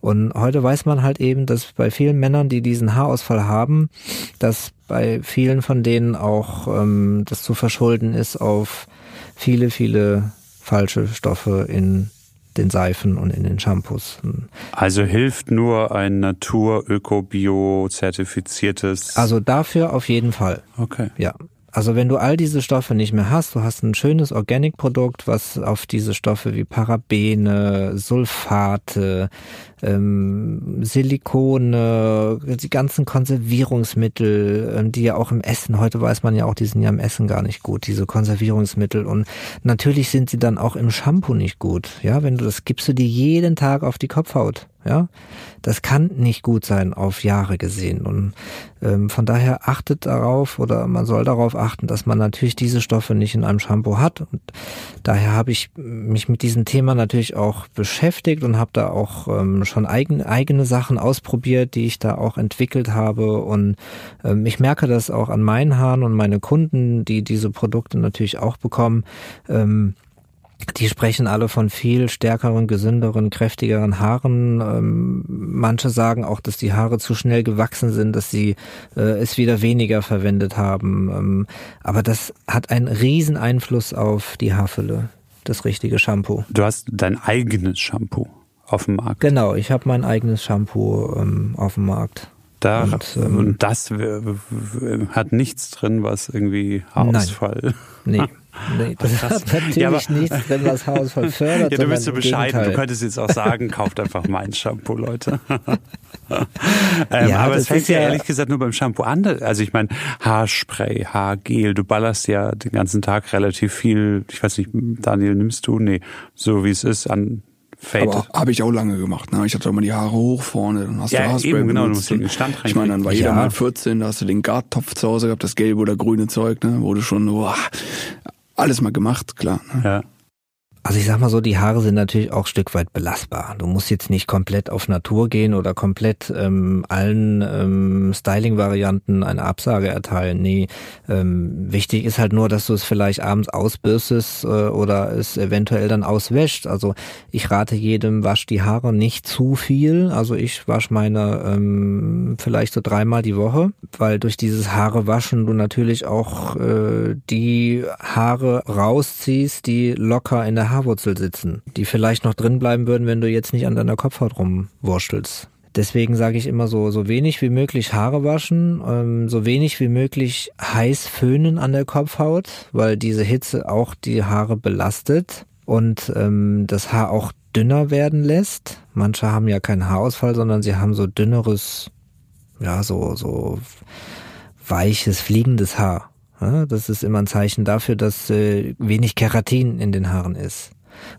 Und heute weiß man halt eben, dass bei vielen Männern, die diesen Haarausfall haben, dass bei vielen von denen auch ähm, das zu verschulden ist auf viele, viele falsche Stoffe in den Seifen und in den Shampoos. Also hilft nur ein Natur-Öko-Bio-zertifiziertes. Also dafür auf jeden Fall. Okay. Ja. Also wenn du all diese Stoffe nicht mehr hast, du hast ein schönes Organic-Produkt, was auf diese Stoffe wie Parabene, Sulfate, ähm, Silikone, die ganzen Konservierungsmittel, ähm, die ja auch im Essen, heute weiß man ja auch, die sind ja im Essen gar nicht gut, diese Konservierungsmittel. Und natürlich sind sie dann auch im Shampoo nicht gut. Ja, wenn du das gibst du dir jeden Tag auf die Kopfhaut. Ja, das kann nicht gut sein auf Jahre gesehen. Und ähm, von daher achtet darauf oder man soll darauf achten, dass man natürlich diese Stoffe nicht in einem Shampoo hat. Und daher habe ich mich mit diesem Thema natürlich auch beschäftigt und habe da auch ähm, schon eigen, eigene Sachen ausprobiert, die ich da auch entwickelt habe. Und ähm, ich merke das auch an meinen Haaren und meine Kunden, die diese Produkte natürlich auch bekommen. Ähm, die sprechen alle von viel stärkeren, gesünderen, kräftigeren Haaren. Ähm, manche sagen auch, dass die Haare zu schnell gewachsen sind, dass sie äh, es wieder weniger verwendet haben. Ähm, aber das hat einen riesen Einfluss auf die Haarfülle, das richtige Shampoo. Du hast dein eigenes Shampoo auf dem Markt. Genau, ich habe mein eigenes Shampoo ähm, auf dem Markt. Da, und, ähm, und das hat nichts drin, was irgendwie Haarausfall. Nein. Nee. *laughs* Nee, das Krass. hat natürlich Ja, aber- nichts drin, was *laughs* Haarausfall fördert. Ja, du bist so bescheiden. Du Gegenteil. könntest jetzt auch sagen, kauft einfach mein Shampoo, Leute. *laughs* ähm, Ja, aber es fängt ja ja- ehrlich gesagt nur beim Shampoo an. Also ich meine, Haarspray, Haargel, du ballerst ja den ganzen Tag relativ viel. Ich weiß nicht, Daniel, nimmst du? Nee, so wie es ist an Fade. Aber habe ich auch lange gemacht. Ne? Ich hatte immer die Haare hoch vorne, dann hast Ja, du Haarspray eben, genau, du benutzt musst den Stand Ich meine, dann war jeder Ja. mal 14, da hast du den Garttopf zu Hause gehabt, das gelbe oder grüne Zeug, ne? du schon, boah, alles mal gemacht, klar. Ne? ja. Also ich sag mal so, die Haare sind natürlich auch ein Stück weit belastbar. Du musst jetzt nicht komplett auf Natur gehen oder komplett ähm, allen ähm, Styling-Varianten eine Absage erteilen. Nee, ähm, wichtig ist halt nur, dass du es vielleicht abends ausbürstest äh, oder es eventuell dann auswäscht. Also ich rate jedem, wasch die Haare nicht zu viel. Also ich wasche meine ähm, vielleicht so dreimal die Woche, weil durch dieses Haare waschen du natürlich auch äh, die Haare rausziehst, die locker in der Haarwurzel sitzen, die vielleicht noch drin bleiben würden, wenn du jetzt nicht an deiner Kopfhaut rumwurstelst. Deswegen sage ich immer so, so wenig wie möglich Haare waschen, ähm, so wenig wie möglich heiß föhnen an der Kopfhaut, weil diese Hitze auch die Haare belastet und ähm, das Haar auch dünner werden lässt. Manche haben ja keinen Haarausfall, sondern sie haben so dünneres, ja, so, so weiches, fliegendes Haar. Ja, das ist immer ein Zeichen dafür, dass äh, wenig Keratin in den Haaren ist.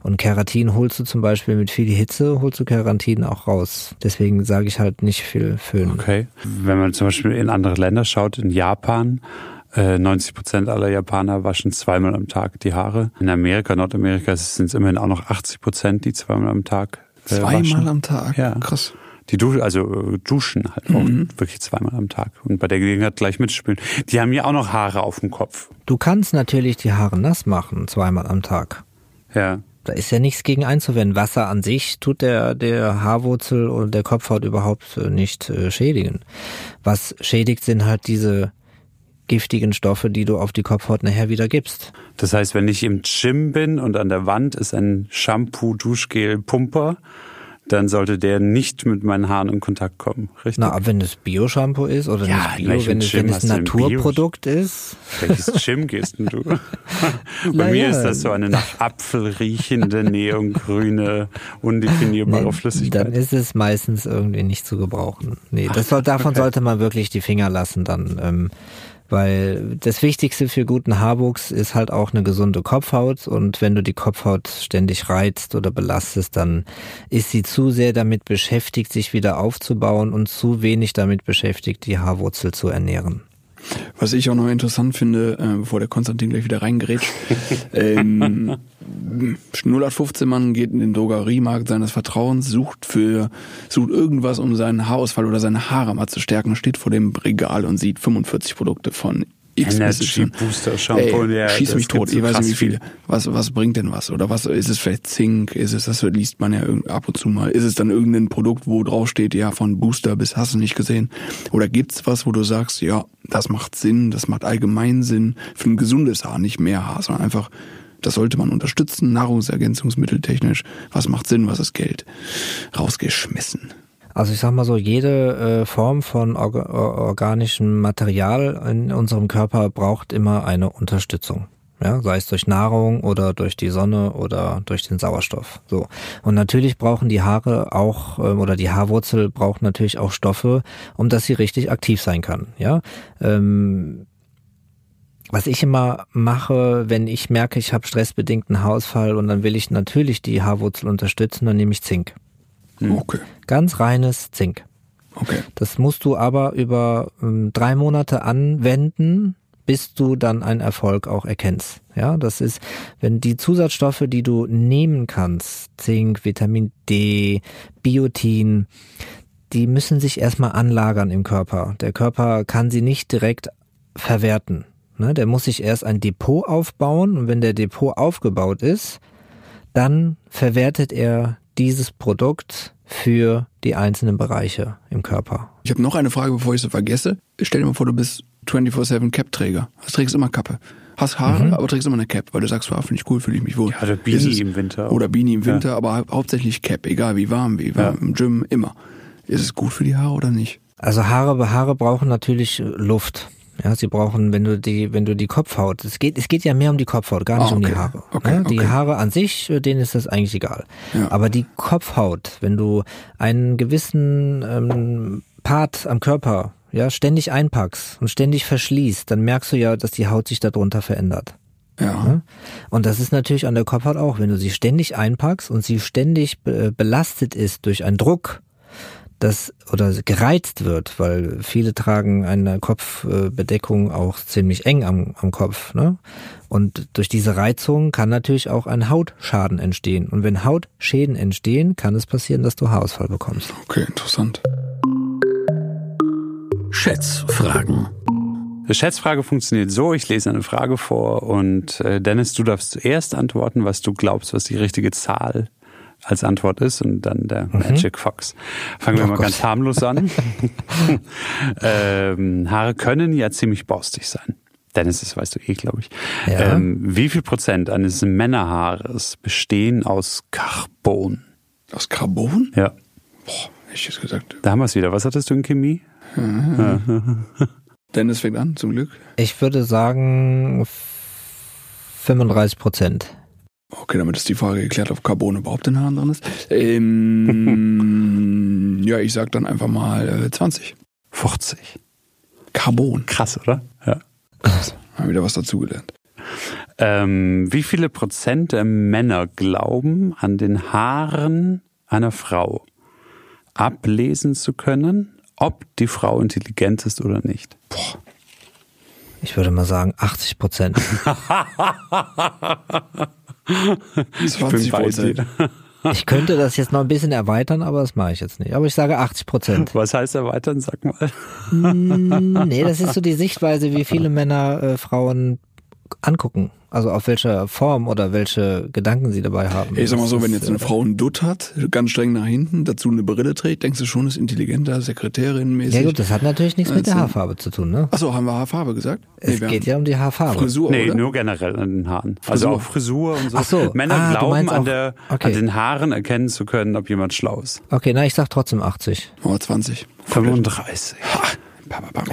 Und Keratin holst du zum Beispiel mit viel Hitze, holst du Keratin auch raus. Deswegen sage ich halt nicht viel föhnen. Okay. Wenn man zum Beispiel in andere Länder schaut, in Japan, äh, 90 Prozent aller Japaner waschen zweimal am Tag die Haare. In Amerika, Nordamerika sind es immerhin auch noch 80 Prozent, die zweimal am Tag äh, Zweimal waschen. am Tag, Ja. krass. Die duschen, also äh, duschen halt auch Mhm. wirklich zweimal am Tag und bei der Gelegenheit gleich mitspülen. Die haben ja auch noch Haare auf dem Kopf. Du kannst natürlich die Haare nass machen, zweimal am Tag. Ja. Da ist ja nichts gegen einzuwenden. Wasser an sich tut der, der Haarwurzel und der Kopfhaut überhaupt äh, nicht äh, schädigen. Was schädigt, sind halt diese giftigen Stoffe, die du auf die Kopfhaut nachher wieder gibst. Das heißt, wenn ich im Gym bin und an der Wand ist ein Shampoo, Duschgel, Pumper, dann sollte der nicht mit meinen Haaren in Kontakt kommen. Richtig? Na, aber wenn es Bio-Shampoo ist oder Ja, nicht Bio, welchem wenn es, wenn es? Naturprodukt ist, Welches Gym gehst denn du? *laughs* Bei Na mir ja. ist das so eine nach Apfel riechende, neongrüne, *laughs* undefinierbare Nee, Flüssigkeit. Dann ist es meistens irgendwie nicht zu gebrauchen. Nee, das soll, davon okay. sollte man wirklich die Finger lassen dann. Ähm, weil das Wichtigste für guten Haarwuchs ist halt auch eine gesunde Kopfhaut und wenn du die Kopfhaut ständig reizt oder belastest, dann ist sie zu sehr damit beschäftigt, sich wieder aufzubauen und zu wenig damit beschäftigt, die Haarwurzel zu ernähren. Was ich auch noch interessant finde, äh, bevor der Konstantin gleich wieder reingerätscht, *laughs* ähm, 0815 Mann geht in den Drogeriemarkt seines Vertrauens, sucht für, sucht irgendwas, um seinen Haarausfall oder seine Haare mal zu stärken, steht vor dem Regal und sieht 45 Produkte von X Energy. Booster Shampoo, Ey, ja, schieß mich tot, ich weiß nicht wie viel. Was, was bringt denn was? Oder was ist es vielleicht Zink? Ist es, das liest man ja ab und zu mal. Ist es dann irgendein Produkt, wo drauf steht, ja, von Booster bis hast du nicht gesehen? Oder gibt's was, wo du sagst, ja, das macht Sinn, das macht allgemein Sinn für ein gesundes Haar, nicht mehr Haar, sondern einfach, das sollte man unterstützen, Nahrungsergänzungsmittel technisch. Was macht Sinn, was ist Geld? Rausgeschmissen. Also ich sag mal so, jede äh, Form von orga or- organischem Material in unserem Körper braucht immer eine Unterstützung. Ja, sei es durch Nahrung oder durch die Sonne oder durch den Sauerstoff. So. Und natürlich brauchen die Haare auch, ähm, oder die Haarwurzel braucht natürlich auch Stoffe, um dass sie richtig aktiv sein kann. Ja. Ähm, was ich immer mache, wenn ich merke, ich habe stressbedingten Haarausfall und dann will ich natürlich die Haarwurzel unterstützen, dann nehme ich Zink. Okay, Ganz reines Zink. okay. Das musst du aber über ähm, drei Monate anwenden, bis du dann einen Erfolg auch erkennst. Ja, das ist, wenn die Zusatzstoffe, die du nehmen kannst, Zink, Vitamin D, Biotin, die müssen sich erstmal anlagern im Körper. Der Körper kann sie nicht direkt verwerten. Ne? Der muss sich erst ein Depot aufbauen und wenn der Depot aufgebaut ist, dann verwertet er dieses Produkt für die einzelnen Bereiche im Körper. Ich habe noch eine Frage, bevor ich sie vergesse. Stell dir mal vor, du bist 24-7 Cap-Träger. Du trägst immer Kappe. Hast Haare, aber trägst immer eine Cap, weil du sagst, ah, finde ich cool, fühle ich mich wohl. Ja, oder Beanie im Winter. Oder Beanie im Winter, aber hau- hauptsächlich Cap, egal wie warm, wie warm, im Gym, immer. Ist es gut für die Haare oder nicht? Also Haare, Haare brauchen natürlich Luft. Ja, sie brauchen, wenn du die, wenn du die Kopfhaut, es geht, es geht ja mehr um die Kopfhaut, gar nicht Ah, um die okay. Haare. Okay, ja, die okay. Haare an sich, äh, denen ist das eigentlich egal. Ja. Aber die Kopfhaut, wenn du einen gewissen ähm, Part am Körper ja ständig einpackst und ständig verschließt, dann merkst du ja, dass die Haut sich darunter verändert. Ja. Und das ist natürlich an der Kopfhaut auch, wenn du sie ständig einpackst und sie ständig be belastet ist durch einen Druck, das oder gereizt wird, weil viele tragen eine Kopfbedeckung auch ziemlich eng am, am Kopf. Ne? Und durch diese Reizung kann natürlich auch ein Hautschaden entstehen. Und wenn Hautschäden entstehen, kann es passieren, dass du Haarausfall bekommst. Okay, interessant. Schätzfragen. Die Schätzfrage funktioniert so, ich lese eine Frage vor und äh, Dennis, du darfst zuerst antworten, was du glaubst, was die richtige Zahl als Antwort ist und dann der Magic Fox. Fangen wir Oh mal Gott. ganz harmlos an. *laughs* *laughs* ähm, Haare können ja ziemlich borstig sein. Dennis, das weißt du eh, glaube ich. Ja. Ähm, wie viel Prozent eines Männerhaares bestehen aus Carbon? Aus Carbon? Ja, Boah, hätte ich jetzt gesagt. da haben wir es wieder. Was hattest du in Chemie? *laughs* Dennis fängt an, zum Glück. Ich würde sagen 35 Prozent. Okay, damit ist die Frage geklärt, ob Carbon überhaupt in Haaren drin ist. Ähm, *laughs* ja, ich sag dann einfach mal äh, 20. 50. Carbon. Krass, oder? Ja. Haben wieder was dazugelernt. Ähm, wie viele Prozent der Männer glauben, an den Haaren einer Frau ablesen zu können, ob die Frau intelligent ist oder nicht? Ich würde mal sagen 80 Prozent. *laughs* 20 bei Prozent. dir. Ich könnte das jetzt noch ein bisschen erweitern, aber das mache ich jetzt nicht. Aber ich sage 80 Prozent. Was heißt erweitern? Sag mal. Nee, das ist so die Sichtweise, wie viele Männer äh, Frauen angucken. Also auf welche Form oder welche Gedanken sie dabei haben. Ich sag mal so, wenn jetzt eine äh, Frau einen Dutt hat, ganz streng nach hinten, dazu eine Brille trägt, denkst du schon, ist intelligenter, Sekretärin mäßig. Ja gut, das hat natürlich nichts mit der Also- Haarfarbe zu tun, ne? Achso, haben wir Haarfarbe gesagt? Es wir geht ja um die Haarfarbe. Frisur, Nee, oder? nur generell an den Haaren. Also Frisur. auch Frisur und so. Ach so. Männer Ah, glauben an, der, okay. an den Haaren erkennen zu können, ob jemand schlau ist. Okay, na, ich sag trotzdem 80. Oh, 20. 35. Bam, bam, bam.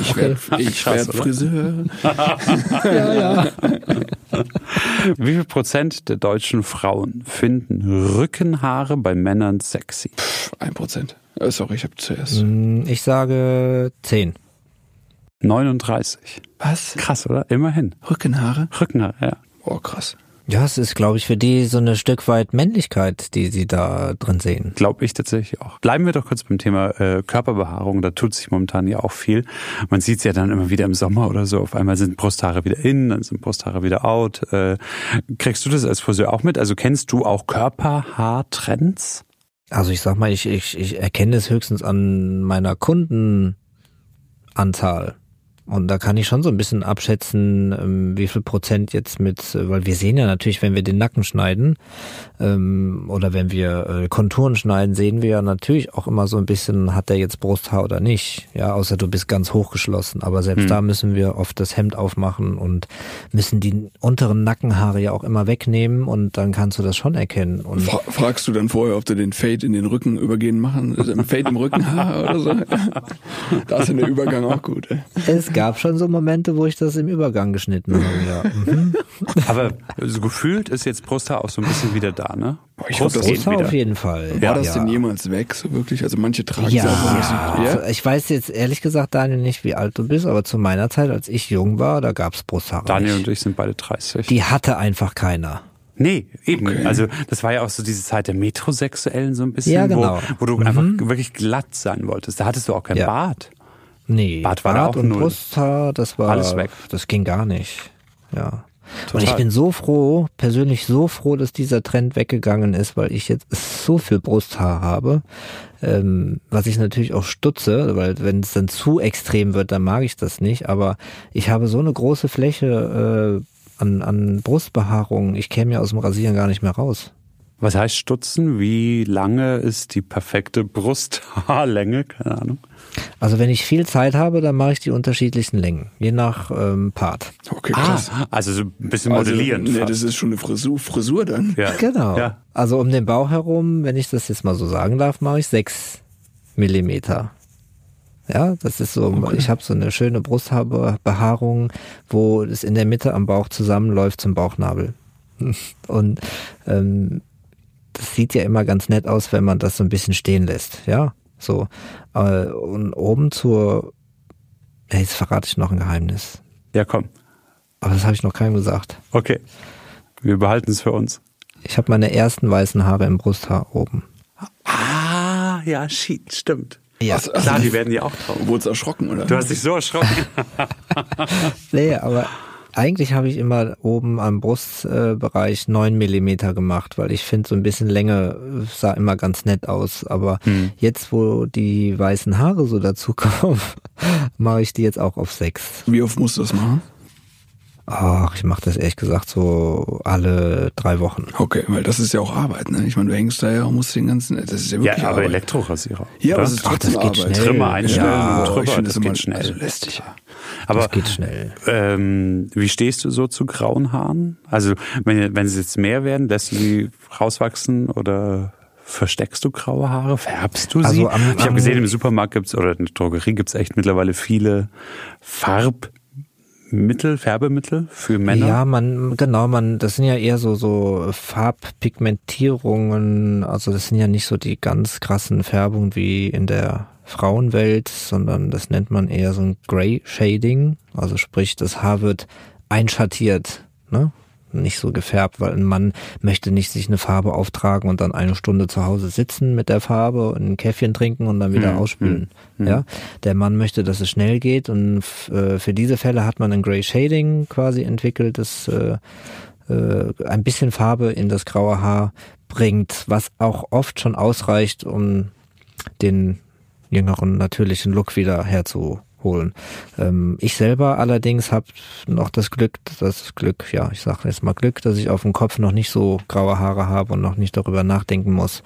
Ich werde ich Krass, werd? Friseur. *laughs* Ja, ja. *laughs* Wie viel Prozent der deutschen Frauen finden Rückenhaare bei Männern sexy? Ein Prozent. Äh, sorry, ich habe zuerst. Hm, Ich sage 10. 39. Was? Krass, oder? Immerhin. Rückenhaare? Rückenhaare, ja. Oh, krass. Ja, es ist, glaube ich, für die so eine Stück weit Männlichkeit, die sie da drin sehen. Glaube ich tatsächlich auch. Bleiben wir doch kurz beim Thema äh, Körperbehaarung. Da tut sich momentan ja auch viel. Man sieht es ja dann immer wieder im Sommer oder so. Auf einmal sind Brusthaare wieder in, dann sind Brusthaare wieder out. Äh, kriegst du das als Friseur auch mit? Also kennst du auch Körperhaartrends? Also ich sag mal, ich, ich, ich erkenne es höchstens an meiner Kundenanzahl. Und da kann ich schon so ein bisschen abschätzen, ähm, wie viel Prozent jetzt mit, äh, weil wir sehen ja natürlich, wenn wir den Nacken schneiden ähm, oder wenn wir äh, Konturen schneiden, sehen wir ja natürlich auch immer so ein bisschen, hat der jetzt Brusthaar oder nicht. Ja, außer du bist ganz hochgeschlossen. Aber selbst Hm. da müssen wir oft das Hemd aufmachen und müssen die unteren Nackenhaare ja auch immer wegnehmen und dann kannst du das schon erkennen. Und Fra fragst du dann vorher, ob du den Fade in den Rücken übergehen machen? Also Fade im Rückenhaar oder so? *laughs* Da ist ja der Übergang auch gut. Ey. *laughs* Es gab schon so Momente, wo ich das im Übergang geschnitten habe, ja. *laughs* Mhm. Aber so gefühlt ist jetzt Brusthaar auch so ein bisschen wieder da, ne? Boah, ich das Brusthaar wieder. auf jeden Fall. War das ja. denn jemals weg, so wirklich? Also manche tragen es Ja. auch nicht. Ja? Ich weiß jetzt ehrlich gesagt, Daniel, nicht, wie alt du bist, aber zu meiner Zeit, als ich jung war, da gab's Brusthaare Daniel nicht. und ich sind beide 30. Die hatte einfach keiner. Nee, eben. Okay. Also das war ja auch so diese Zeit der Metrosexuellen so ein bisschen, Ja, genau. wo, wo du einfach wirklich glatt sein wolltest. Da hattest du auch kein Ja. Bart. Nee, Bart war auch und null. Brusthaar, das war Alles weg. Das ging gar nicht. Ja. Und Total. ich bin so froh, persönlich so froh, dass dieser Trend weggegangen ist, weil ich jetzt so viel Brusthaar habe, ähm, was ich natürlich auch stutze, weil wenn es dann zu extrem wird, dann mag ich das nicht. Aber ich habe so eine große Fläche äh, an, an Brustbehaarung, ich käme ja aus dem Rasieren gar nicht mehr raus. Was heißt Stutzen? Wie lange ist die perfekte Brusthaarlänge? Keine Ahnung. Also wenn ich viel Zeit habe, dann mache ich die unterschiedlichsten Längen, je nach ähm, Part. Okay, krass. Ah, also so ein bisschen modellieren. Also, nee, das ist schon eine Frisur, Frisur dann. ja. Genau. Ja. Also um den Bauch herum, wenn ich das jetzt mal so sagen darf, mache ich sechs Millimeter. Ja, das ist so, okay. ich habe so eine schöne Brustbehaarung, wo es in der Mitte am Bauch zusammenläuft zum Bauchnabel. *laughs* Und ähm, das sieht ja immer ganz nett aus, wenn man das so ein bisschen stehen lässt, ja. So. Und oben zur Hey, jetzt verrate ich noch ein Geheimnis. Ja, komm. Aber das habe ich noch keinem gesagt. Okay. Wir behalten es für uns. Ich habe meine ersten weißen Haare im Brusthaar oben. Ah, ja, shit, stimmt. Ja, also, klar, die werden ja auch trauen. Wurdest erschrocken, oder? Du hast dich so erschrocken. *laughs* nee, aber eigentlich habe ich immer oben am Brustbereich neun Millimeter gemacht, weil ich finde, so ein bisschen Länge sah immer ganz nett aus. Aber hm. jetzt, wo die weißen Haare so dazukommen, *laughs* mache ich die jetzt auch auf sechs. Wie oft musst du das machen? Ach, ich mache das ehrlich gesagt so alle drei Wochen. Okay, weil das ist ja auch Arbeit, ne? Ich meine, du hängst da ja und musst den ganzen, das ist ja wirklich Ja, aber Arbeit. Elektrorasierer. Ja, aber es ist trotzdem Ach, das geht Arbeit. schnell. Trimmer einstellen, Ja, drüber, ich finde das das immer geht schnell. Also lästig. Aber Das geht schnell. Ähm, wie stehst du so zu grauen Haaren? Also wenn, wenn sie jetzt mehr werden, lässt du die rauswachsen oder versteckst du graue Haare? Färbst du sie? Also am- ich habe gesehen, im Supermarkt gibt's oder in der Drogerie gibt's echt mittlerweile viele Farbmittel, Färbemittel für Männer. Ja, man, genau, man, das sind ja eher so, so Farbpigmentierungen, also das sind ja nicht so die ganz krassen Färbungen wie in der Frauenwelt, sondern das nennt man eher so ein Gray Shading, also sprich, das Haar wird einschattiert, ne? Nicht so gefärbt, weil ein Mann möchte nicht sich eine Farbe auftragen und dann eine Stunde zu Hause sitzen mit der Farbe und ein Käffchen trinken und dann wieder Hm, ausspülen. Ja, der Mann möchte, dass es schnell geht und äh, für diese Fälle hat man ein Gray Shading quasi entwickelt, das äh, äh, ein bisschen Farbe in das graue Haar bringt, was auch oft schon ausreicht, um den jüngeren natürlichen Look wieder herzuholen. Ähm, ich selber allerdings habe noch das Glück, das Glück, ja, ich sage jetzt mal Glück, dass ich auf dem Kopf noch nicht so graue Haare habe und noch nicht darüber nachdenken muss.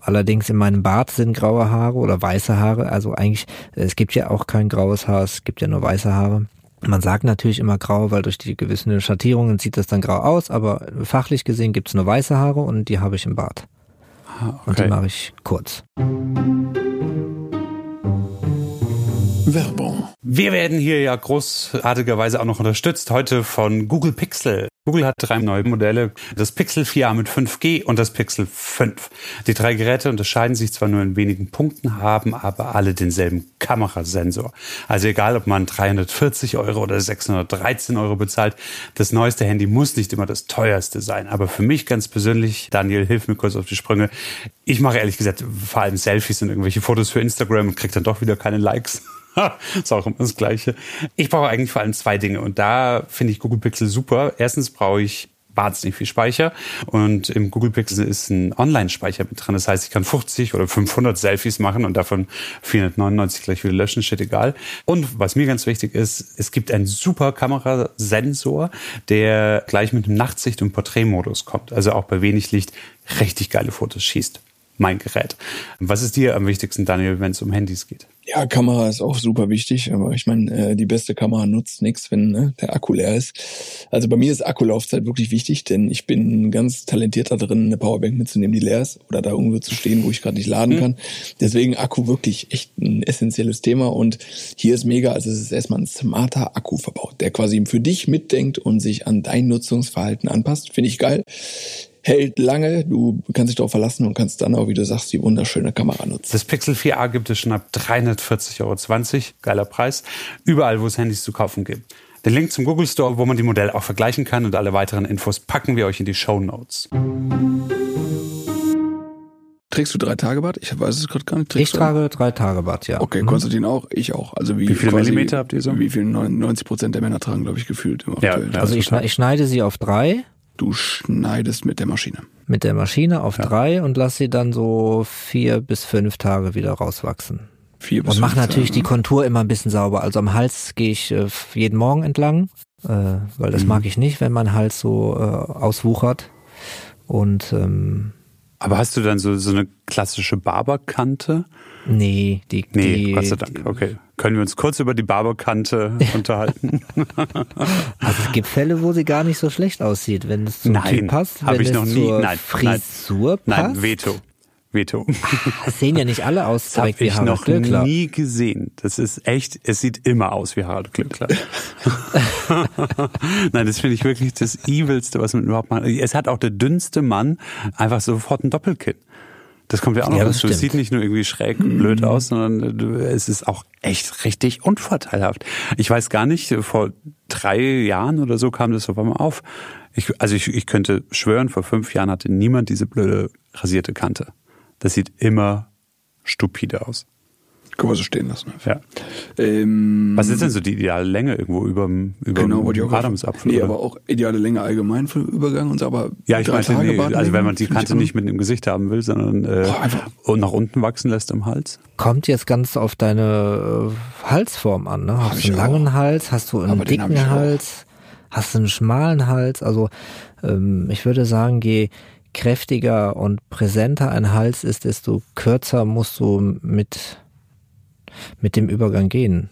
Allerdings in meinem Bart sind graue Haare oder weiße Haare, also eigentlich, es gibt ja auch kein graues Haar, es gibt ja nur weiße Haare. Man sagt natürlich immer grau, weil durch die gewissen Schattierungen sieht das dann grau aus, aber fachlich gesehen gibt's nur weiße Haare und die habe ich im Bart. Und die okay. mache ich kurz. Werbung. Wir werden hier ja großartigerweise auch noch unterstützt heute von Google Pixel. Google hat drei neue Modelle, das Pixel 4a mit 5G und das Pixel 5. Die drei Geräte unterscheiden sich zwar nur in wenigen Punkten, haben aber alle denselben Kamerasensor. Also egal, ob man 340 Euro oder 613 Euro bezahlt, das neueste Handy muss nicht immer das teuerste sein. Aber für mich ganz persönlich, Daniel, hilf mir kurz auf die Sprünge. Ich mache ehrlich gesagt vor allem Selfies und irgendwelche Fotos für Instagram und kriege dann doch wieder keine Likes. *laughs* ist auch immer das Gleiche. Ich brauche eigentlich vor allem zwei Dinge und da finde ich Google Pixel super. Erstens brauche ich wahnsinnig viel Speicher und im Google Pixel ist ein Online-Speicher mit drin. Das heißt, ich kann 50 oder 500 Selfies machen und davon 499 gleich wieder löschen, steht egal. Und was mir ganz wichtig ist, es gibt einen super Kamerasensor, der gleich mit dem Nachtsicht- und Porträtmodus kommt. Also auch bei wenig Licht richtig geile Fotos schießt. Mein Gerät. Was ist dir am wichtigsten, Daniel, wenn es um Handys geht? Ja, Kamera ist auch super wichtig, aber ich meine, äh, die beste Kamera nutzt nichts, wenn ne, der Akku leer ist. Also bei mir ist Akkulaufzeit wirklich wichtig, denn ich bin ganz talentiert da drin, eine Powerbank mitzunehmen, die leer ist oder da irgendwo zu stehen, wo ich gerade nicht laden kann. Deswegen Akku wirklich echt ein essentielles Thema und hier ist mega, also es ist erstmal ein smarter Akku verbaut, der quasi für dich mitdenkt und sich an dein Nutzungsverhalten anpasst. Finde ich geil. Hält lange, du kannst dich darauf verlassen und kannst dann auch, wie du sagst, die wunderschöne Kamera nutzen. Das Pixel 4a gibt es schon ab 340,20 Euro. Geiler Preis. Überall, wo es Handys zu kaufen gibt. Den Link zum Google Store, wo man die Modelle auch vergleichen kann und alle weiteren Infos packen wir euch in die Show Notes. Trägst du drei Tage Bad? Ich weiß es gerade gar nicht. Ich Trägst du- trage drei Tage Bad, ja. Okay, Mhm. Konstantin auch, ich auch. Also wie, Wie viele quasi- Millimeter habt ihr so? Wie viel 90 Prozent der Männer tragen, glaube ich, gefühlt immer. Ja. Also ich, schneide, ich schneide sie auf drei Du schneidest mit der Maschine. mit der Maschine auf drei und lasse sie dann so vier bis fünf Tage wieder rauswachsen. Vier bis Und fünf natürlich die Tage. Kontur immer ein bisschen sauber. Also am Hals gehe ich äh, jeden Morgen entlang, äh, weil das Mhm. mag ich nicht, wenn mein Hals so äh, auswuchert. Und ähm, Aber hast du dann so, so eine klassische Barberkante? Nee, die, Nee, die Gott sei Dank. Okay. Können wir uns kurz über die Barberkante *laughs* unterhalten? Also es gibt Fälle, wo sie gar nicht so schlecht aussieht, wenn es zum Nein, Typ passt, hab wenn ich es noch nie- zur nein, Frisur passt. Nein, Veto. Veto. Das sehen ja nicht alle aus Das habe direkt wie ich Harald noch Glöckler. nie gesehen. Das ist echt, es sieht immer aus wie Harald Glöckler. *laughs* Nein, das finde ich wirklich das Evilste, was man überhaupt macht. Es hat auch der dünnste Mann einfach sofort ein Doppelkinn. Das kommt ja auch noch Ja, dazu. Es sieht nicht nur irgendwie schräg blöd aus, sondern du- es ist auch echt richtig unvorteilhaft. Ich weiß gar nicht, vor drei Jahren oder so kam das auf einmal auf. Ich, also ich, ich könnte schwören, vor fünf Jahren hatte niemand diese blöde rasierte Kante. Das sieht immer stupide aus. Können wir so stehen lassen. Ja. Ähm, Was ist denn so die ideale Länge irgendwo überm Genau, ich auch Adamsapfel? Nee, oder? aber auch ideale Länge allgemein für den Übergang und so, aber ja, ich drei meinte, Tage nee, also wenn man die Kante auch- nicht mit im Gesicht haben will, sondern äh, Boah, einfach- und nach unten wachsen lässt im Hals. Kommt jetzt ganz auf deine äh, Halsform an. Ne? Hast du einen auch. langen Hals? Hast du einen Aber dicken auch. Hals? Hast du einen schmalen Hals? Also ähm, ich würde sagen, je kräftiger und präsenter ein Hals ist, desto kürzer musst du mit, mit dem Übergang gehen.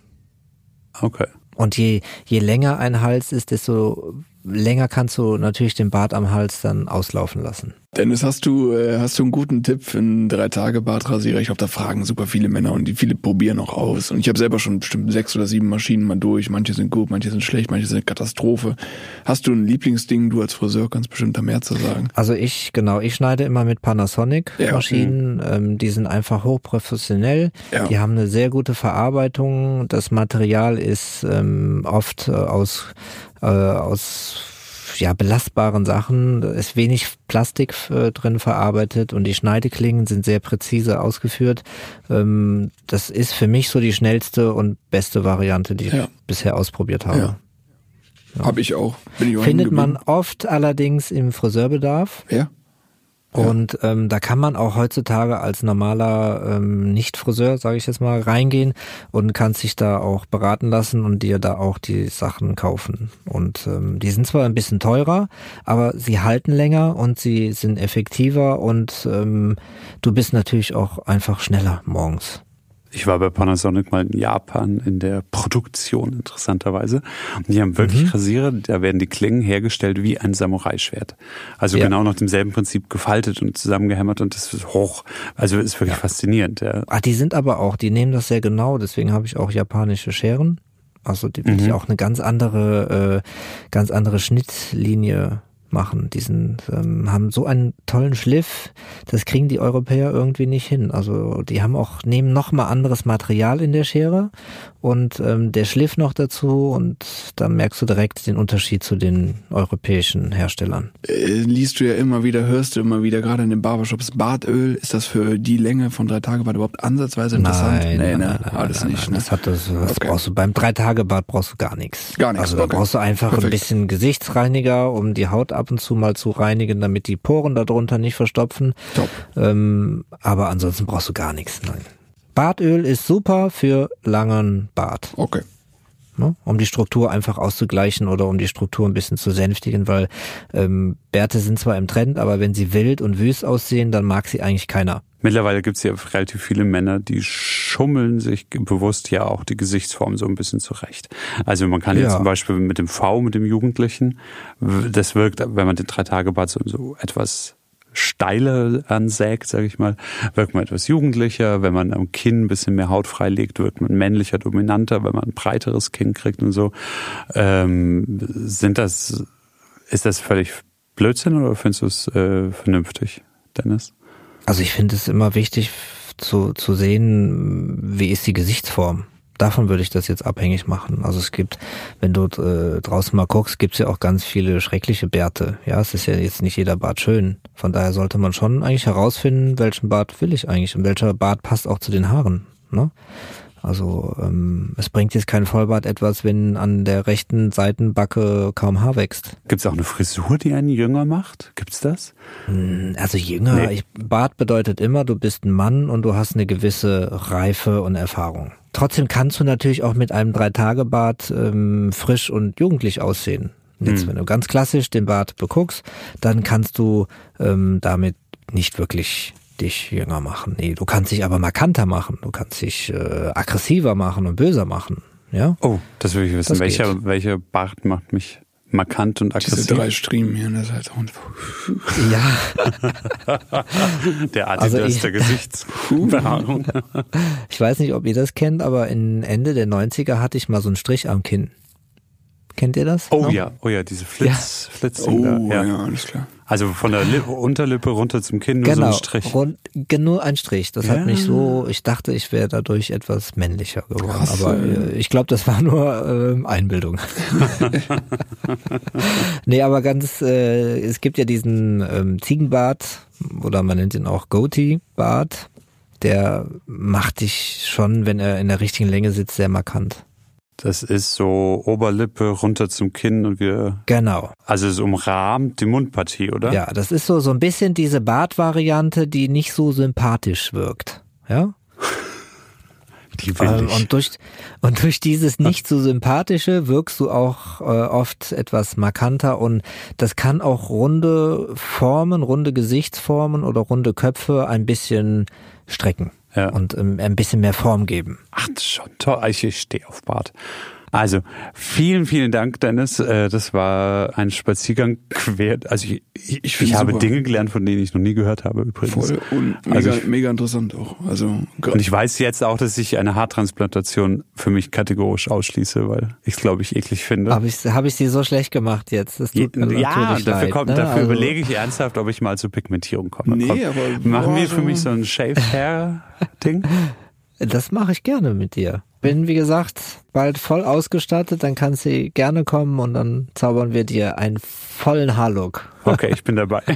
Okay. Und je, je länger ein Hals ist, desto länger kannst du natürlich den Bart am Hals dann auslaufen lassen. Dennis, hast du, äh, hast du einen guten Tipp für einen drei Tage Bartrasierer? Ich glaube, da fragen super viele Männer und die viele probieren auch aus. Und ich habe selber schon bestimmt sechs oder sieben Maschinen mal durch. Manche sind gut, manche sind schlecht, manche sind Katastrophe. Hast du ein Lieblingsding? Du als Friseur kannst bestimmt da mehr zu sagen. Also ich, genau, ich schneide immer mit Panasonic Ja, Maschinen. Ähm, die sind einfach hochprofessionell. Ja. Die haben eine sehr gute Verarbeitung. Das Material ist ähm, oft äh, aus, äh, aus ja, belastbaren Sachen. Da ist wenig Plastik äh, drin verarbeitet und die Schneideklingen sind sehr präzise ausgeführt. Ähm, das ist für mich so die schnellste und beste Variante, die Ja. ich bisher ausprobiert habe. Ja. Habe ich auch. Bin ich auch Findet man oft allerdings im Friseurbedarf. Ja. Und ähm, da kann man auch heutzutage als normaler ähm, Nicht-Friseur, sage ich jetzt mal, reingehen und kann sich da auch beraten lassen und dir da auch die Sachen kaufen. Und ähm, die sind zwar ein bisschen teurer, aber sie halten länger und sie sind effektiver und ähm, du bist natürlich auch einfach schneller morgens. Ich war bei Panasonic mal in Japan in der Produktion, interessanterweise. Und die haben wirklich Mhm. Rasierer, da werden die Klingen hergestellt wie ein Samurai-Schwert. Also Ja. genau nach demselben Prinzip gefaltet und zusammengehämmert und das ist hoch. Also ist wirklich faszinierend. Ja. Ah, die sind aber auch, die nehmen das sehr genau, deswegen habe ich auch japanische Scheren. Also die, die auch eine ganz andere, äh, ganz andere Schnittlinie machen. Die sind, ähm, haben so einen tollen Schliff, das kriegen die Europäer irgendwie nicht hin. Also die haben auch, nehmen noch mal anderes Material in der Schere und ähm, der Schliff noch dazu und da merkst du direkt den Unterschied zu den europäischen Herstellern. Äh, liest du ja immer wieder, hörst du immer wieder, gerade in den Barbershops, Bartöl, ist das für die Länge von drei Tage Bad überhaupt ansatzweise interessant? Nein, nee, nein, ne? nein, nein, alles nein, nicht. nein. Ne? Das hat das, das Okay. brauchst du beim Drei-Tage-Bad brauchst du gar nichts. Gar nichts, Also da okay. brauchst du einfach Perfekt. ein bisschen Gesichtsreiniger, um die Haut ab und zu mal zu reinigen, damit die Poren darunter nicht verstopfen. Top. Ähm, aber ansonsten brauchst du gar nichts. Nein. Bartöl ist super für langen Bart, Okay. Ne? um die Struktur einfach auszugleichen oder um die Struktur ein bisschen zu sänftigen, weil ähm, Bärte sind zwar im Trend, aber wenn sie wild und wüst aussehen, dann mag sie eigentlich keiner. Mittlerweile gibt es ja relativ viele Männer, die schummeln sich bewusst ja auch die Gesichtsform so ein bisschen zurecht. Also man kann ja, Ja. zum Beispiel mit dem V, mit dem Jugendlichen, das wirkt, wenn man den Drei-Tage-Bart so, so etwas steiler ansägt, sage ich mal, wirkt man etwas jugendlicher. Wenn man am Kinn ein bisschen mehr Haut freilegt, wirkt man männlicher, dominanter. Wenn man ein breiteres Kinn kriegt und so, ähm, sind das, ist das völlig Blödsinn oder findest du es äh, vernünftig, Dennis? Also ich finde es immer wichtig zu, zu sehen, wie ist die Gesichtsform. Davon würde ich das jetzt abhängig machen. Also es gibt, wenn du äh, draußen mal guckst, gibt es ja auch ganz viele schreckliche Bärte. Ja, es ist ja jetzt nicht jeder Bart schön. Von daher sollte man schon eigentlich herausfinden, welchen Bart will ich eigentlich und welcher Bart passt auch zu den Haaren. Ne? Also ähm, es bringt jetzt kein Vollbart etwas, wenn an der rechten Seitenbacke kaum Haar wächst. Gibt es auch eine Frisur, die einen jünger macht? Gibt's das? Also jünger, Nee. ich, Bart bedeutet immer, du bist ein Mann und du hast eine gewisse Reife und Erfahrung. Trotzdem kannst du natürlich auch mit einem Drei-Tage-Bart ähm, frisch und jugendlich aussehen. Jetzt, wenn du ganz klassisch den Bart beguckst, dann kannst du ähm, damit nicht wirklich dich jünger machen. Nee, du kannst dich aber markanter machen. Du kannst dich äh, aggressiver machen und böser machen. Ja. Oh, das will ich wissen. Das Welcher, geht. welcher Bart macht mich markant und aggressiv. Diese drei Striemen hier, das ist halt auch Ja, der Adidas Also ich- der Gesichtsbehaarung. ich weiß nicht, ob ihr das kennt, aber in Ende der 90er hatte ich mal so einen Strich am Kinn. Kennt ihr das? Oh noch? ja, oh ja, diese Flitz, Oh, Flitzdinger, ja. ja. alles klar. Also von der Lippe, Unterlippe runter zum Kinn nur Genau, so ein Strich. Rund, ge- nur ein Strich. Das Ja. hat mich so, ich dachte, ich wäre dadurch etwas männlicher geworden. Krass, aber äh, ich glaube, das war nur ähm, Einbildung. *laughs* nee, aber ganz, äh, es gibt ja diesen ähm, Ziegenbart oder man nennt ihn auch Goatee-Bart. Der macht dich schon, wenn er in der richtigen Länge sitzt, sehr markant. Das ist so Oberlippe runter zum Kinn und wir, Genau. also es umrahmt die Mundpartie, oder? Ja, das ist so, so ein bisschen diese Bartvariante, die nicht so sympathisch wirkt. Ja? *laughs* Die will Ähm, ich. und durch und durch dieses nicht so sympathische wirkst du auch äh, oft etwas markanter und das kann auch runde Formen, runde Gesichtsformen oder runde Köpfe ein bisschen strecken Ja. und ähm, ein bisschen mehr Form geben. Ach, schon toll. Ich, ich stehe auf Bart. Also, vielen, vielen Dank, Dennis. Äh, Das war ein Spaziergang quer. Also, ich, ich, Ich ich, habe super. Dinge gelernt, von denen ich noch nie gehört habe, übrigens. Voll und mega, Also ich- mega interessant auch. Also Und ich weiß jetzt auch, dass ich eine Haartransplantation für mich kategorisch ausschließe, weil ich es, glaube ich, eklig finde. Habe ich habe ich sie so schlecht gemacht jetzt? Das tut mir ja, natürlich dafür, leid, kommt, ne? dafür Also- überlege ich ernsthaft, ob ich mal zur Pigmentierung komme. Nee, Komm, aber- Machen wir für mich so- so ein Shaved Hair Ding? *laughs* Das mache ich gerne mit dir. Bin, wie gesagt, bald voll ausgestattet, dann kannst du gerne kommen und dann zaubern wir dir einen vollen Haarlook. Okay, ich bin dabei. *laughs*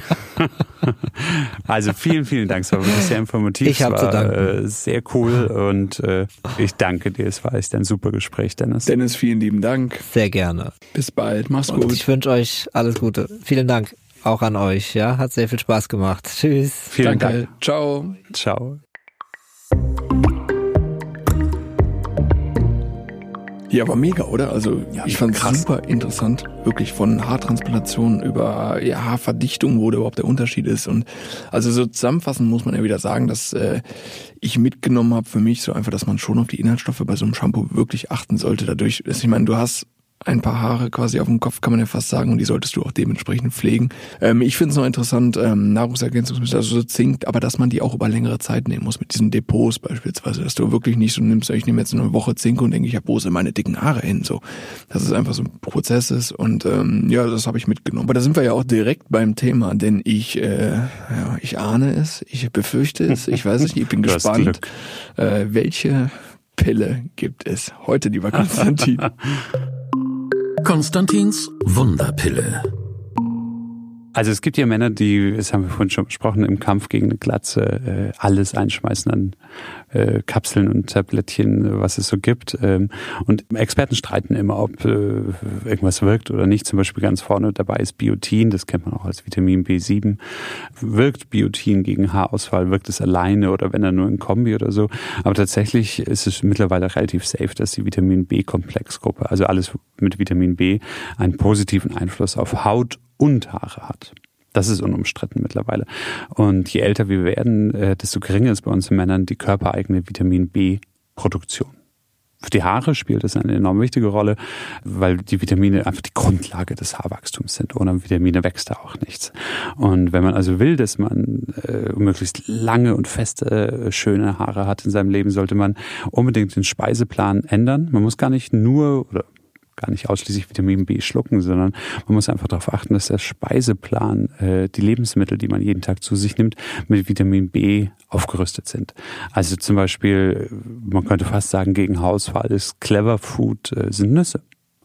Also vielen, vielen Dank. Es war wirklich sehr informativ. Ich hab es zu danken. äh, sehr cool und äh, ich danke dir. Es war echt ein super Gespräch, Dennis. Dennis, vielen lieben Dank. Sehr gerne. Bis bald. Mach's Und gut. ich wünsche euch alles Gute. Vielen Dank auch an euch. Ja, hat sehr viel Spaß gemacht. Tschüss. Vielen Danke. Dank. Ciao. Ciao. Ja, aber mega, oder? Also Ja, ich fand krass. super interessant, wirklich von Haartransplantation über ja, Haarverdichtung, wo da überhaupt der Unterschied ist. Und also so zusammenfassend muss man ja wieder sagen, dass äh, ich mitgenommen habe für mich so einfach, dass man schon auf die Inhaltsstoffe bei so einem Shampoo wirklich achten sollte. Dadurch, ist, ich meine, du hast ein paar Haare quasi auf dem Kopf, kann man ja fast sagen, und die solltest du auch dementsprechend pflegen. Ähm, ich finde es noch interessant, ähm, Nahrungsergänzungsmittel, also so Zink, aber dass man die auch über längere Zeit nehmen muss, mit diesen Depots beispielsweise, dass du wirklich nicht so nimmst, ich nehme jetzt eine Woche Zink und denke, ich habe wo sind meine dicken Haare hin, so. Dass es einfach so ein Prozess ist und ähm, ja, das habe ich mitgenommen. Aber da sind wir ja auch direkt beim Thema, denn ich, äh, ja, ich ahne es, ich befürchte es, ich weiß es nicht, ich bin *laughs* gespannt, äh, welche Pille gibt es heute, lieber Konstantin? *laughs* Konstantins Wunderpille. Also es gibt ja Männer, die, das haben wir vorhin schon besprochen, im Kampf gegen eine Glatze äh, alles einschmeißen an äh, Kapseln und Tablettchen, was es so gibt. Ähm, und Experten streiten immer, ob äh, irgendwas wirkt oder nicht. Zum Beispiel ganz vorne dabei ist Biotin, das kennt man auch als Vitamin B7. Wirkt Biotin gegen Haarausfall? Wirkt es alleine oder wenn er nur in Kombi oder so? Aber tatsächlich ist es mittlerweile relativ safe, dass die Vitamin B-Komplexgruppe, also alles mit Vitamin B, einen positiven Einfluss auf Haut und Haare hat. Das ist unumstritten mittlerweile. Und je älter wir werden, äh, desto geringer ist bei uns Männern die körpereigene Vitamin B-Produktion. Für die Haare spielt das eine enorm wichtige Rolle, weil die Vitamine einfach die Grundlage des Haarwachstums sind. Ohne Vitamine wächst da auch nichts. Und wenn man also will, dass man äh, möglichst lange und feste, äh, schöne Haare hat in seinem Leben, sollte man unbedingt den Speiseplan ändern. Man muss gar nicht nur oder gar nicht ausschließlich Vitamin B schlucken, sondern man muss einfach darauf achten, dass der Speiseplan, äh, die Lebensmittel, die man jeden Tag zu sich nimmt, mit Vitamin B aufgerüstet sind. Also zum Beispiel, man könnte fast sagen, gegen Haarausfall ist Clever Food, äh, sind Nüsse.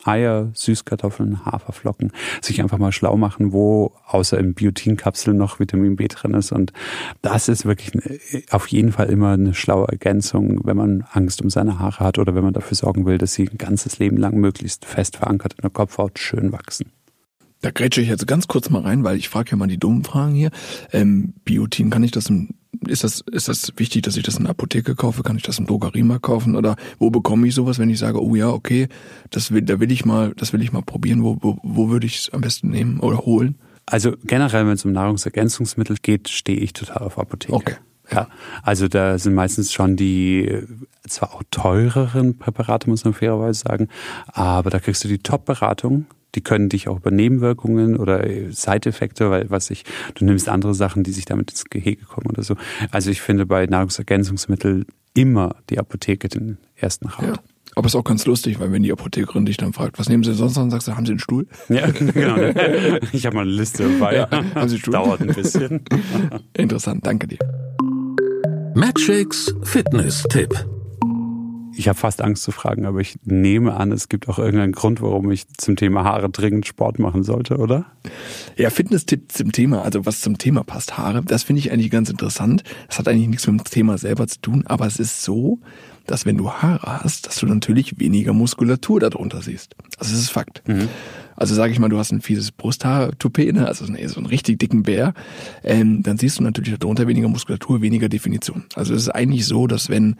Eier, Süßkartoffeln, Haferflocken, sich einfach mal schlau machen, wo außer in Biotinkapseln noch Vitamin B drin ist. Und das ist wirklich auf jeden Fall immer eine schlaue Ergänzung, wenn man Angst um seine Haare hat oder wenn man dafür sorgen will, dass sie ein ganzes Leben lang möglichst fest verankert in der Kopfhaut schön wachsen. Da grätsche ich jetzt ganz kurz mal rein, weil ich frage ja mal die dummen Fragen hier. Ähm, Biotin, kann ich das im, ist das, ist das wichtig, dass ich das in der Apotheke kaufe? Kann ich das im Drogeriemarkt kaufen? Oder wo bekomme ich sowas, wenn ich sage, oh ja, okay, das will, da will ich mal, das will ich mal probieren. Wo, wo, wo würde ich es am besten nehmen oder holen? Also generell, wenn es um Nahrungsergänzungsmittel geht, stehe ich total auf Apotheke. Okay. Ja, also da sind meistens schon die äh, zwar auch teureren Präparate, muss man fairerweise sagen, aber da kriegst du die Top-Beratung, die können dich auch über Nebenwirkungen oder Side-Effekte, weil was ich, du nimmst andere Sachen, die sich damit ins Gehege kommen oder so. Also ich finde bei Nahrungsergänzungsmitteln immer die Apotheke den ersten Rat. Ja. Aber ist auch ganz lustig, weil wenn die Apothekerin dich dann fragt, was nehmen Sie sonst noch, dann sagst du, haben Sie einen Stuhl? Ja, *laughs* genau. Ich habe mal eine Liste dabei. Ja, haben Sie einen Stuhl? Dauert ein bisschen. *laughs* Interessant, danke dir. Magic's Fitness-Tipp. Ich habe fast Angst zu fragen, aber ich nehme an, es gibt auch irgendeinen Grund, warum ich zum Thema Haare dringend Sport machen sollte, oder? Ja, Fitness-Tipp zum Thema, also was zum Thema passt, Haare, das finde ich eigentlich ganz interessant. Das hat eigentlich nichts mit dem Thema selber zu tun, aber es ist so, dass wenn du Haare hast, dass du natürlich weniger Muskulatur darunter siehst. Also das ist Fakt. Mhm. Also sage ich mal, du hast ein fieses Brusthaar-Toupet, ne? also so einen richtig dicken Bär, ähm, dann siehst du natürlich darunter weniger Muskulatur, weniger Definition. Also es ist eigentlich so, dass wenn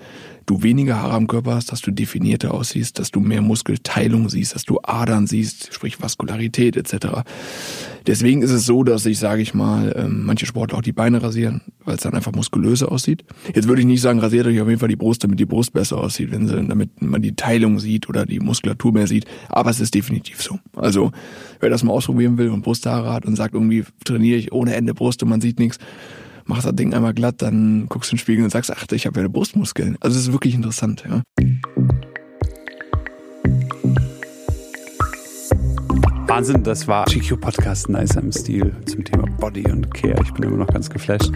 du weniger Haare am Körper hast, dass du definierter aussiehst, dass du mehr Muskelteilung siehst, dass du Adern siehst, sprich Vaskularität etc. Deswegen ist es so, dass ich, sage ich mal, ähm, manche Sportler auch die Beine rasieren, weil es dann einfach muskulöser aussieht. Jetzt würde ich nicht sagen, rasiert euch auf jeden Fall die Brust, damit die Brust besser aussieht, wenn sie, damit man die Teilung sieht oder die Muskulatur mehr sieht. Aber es ist definitiv so. Also wer das mal ausprobieren will und Brusthaare hat und sagt, irgendwie trainiere ich ohne Ende Brust und man sieht nichts, mach das Ding einmal glatt, dann guckst du in den Spiegel und sagst, ach, ich habe ja Brustmuskeln. Also es ist wirklich interessant, ja. Wahnsinn, das war GQ Podcast Nice am Stil zum Thema Body und Care. Ich bin immer noch ganz geflasht.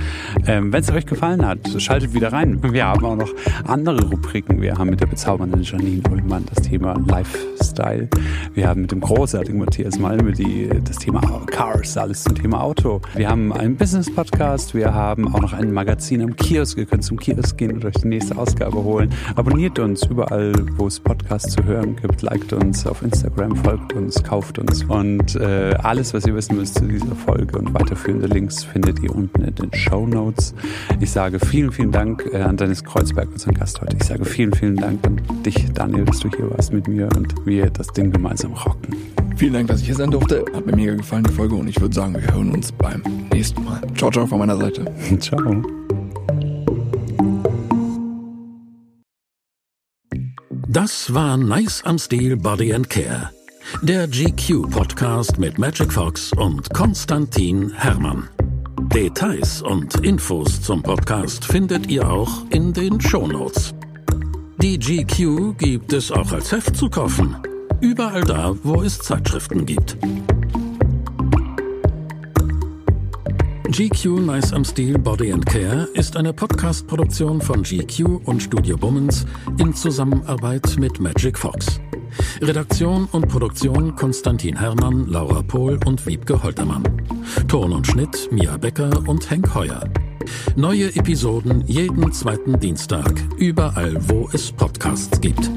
Ähm, Wenn es euch gefallen hat, schaltet wieder rein. Wir haben auch noch andere Rubriken. Wir haben mit der bezaubernden Janine Ullmann das Thema Lifestyle. Wir haben mit dem großartigen Matthias Malme die, das Thema Cars, alles zum Thema Auto. Wir haben einen Business Podcast. Wir haben auch noch ein Magazin am Kiosk. Ihr könnt zum Kiosk gehen und euch die nächste Ausgabe holen. Abonniert uns überall, wo es Podcasts zu hören gibt. Liked uns auf Instagram, folgt uns, kauft uns und äh, alles, was ihr wissen müsst zu dieser Folge und weiterführende Links findet ihr unten in den Show Notes. Ich sage vielen, vivielen Dank äh, an Dennis Kreuzberg, unseren Gast heute. Ich sage vielen, vielen Dank an dich, Daniel, dass du hier warst mit mir und wir das Ding gemeinsam rocken. Vielen Dank, dass ich hier sein durfte. Hat mir mega gefallen, die Folge. Und ich würde sagen, wir hören uns beim nächsten Mal. Ciao, ciao von meiner Seite. *laughs* ciao. Das war Nice am Stil Body and Care. Der GQ-Podcast mit Magic Fox und Konstantin Hermann. Details und Infos zum Podcast findet ihr auch in den Shownotes. Die GQ gibt es auch als Heft zu kaufen. Überall da, wo es Zeitschriften gibt. GQ Nice am Stil Body and Care ist eine Podcast-Produktion von GQ und Studio Bummens in Zusammenarbeit mit Magic Fox. Redaktion und Produktion Konstantin Herrmann, Laura Pohl und Wiebke Holtermann. Ton und Schnitt Mia Becker und Henk Heuer. Neue Episoden jeden zweiten Dienstag, überall wo es Podcasts gibt.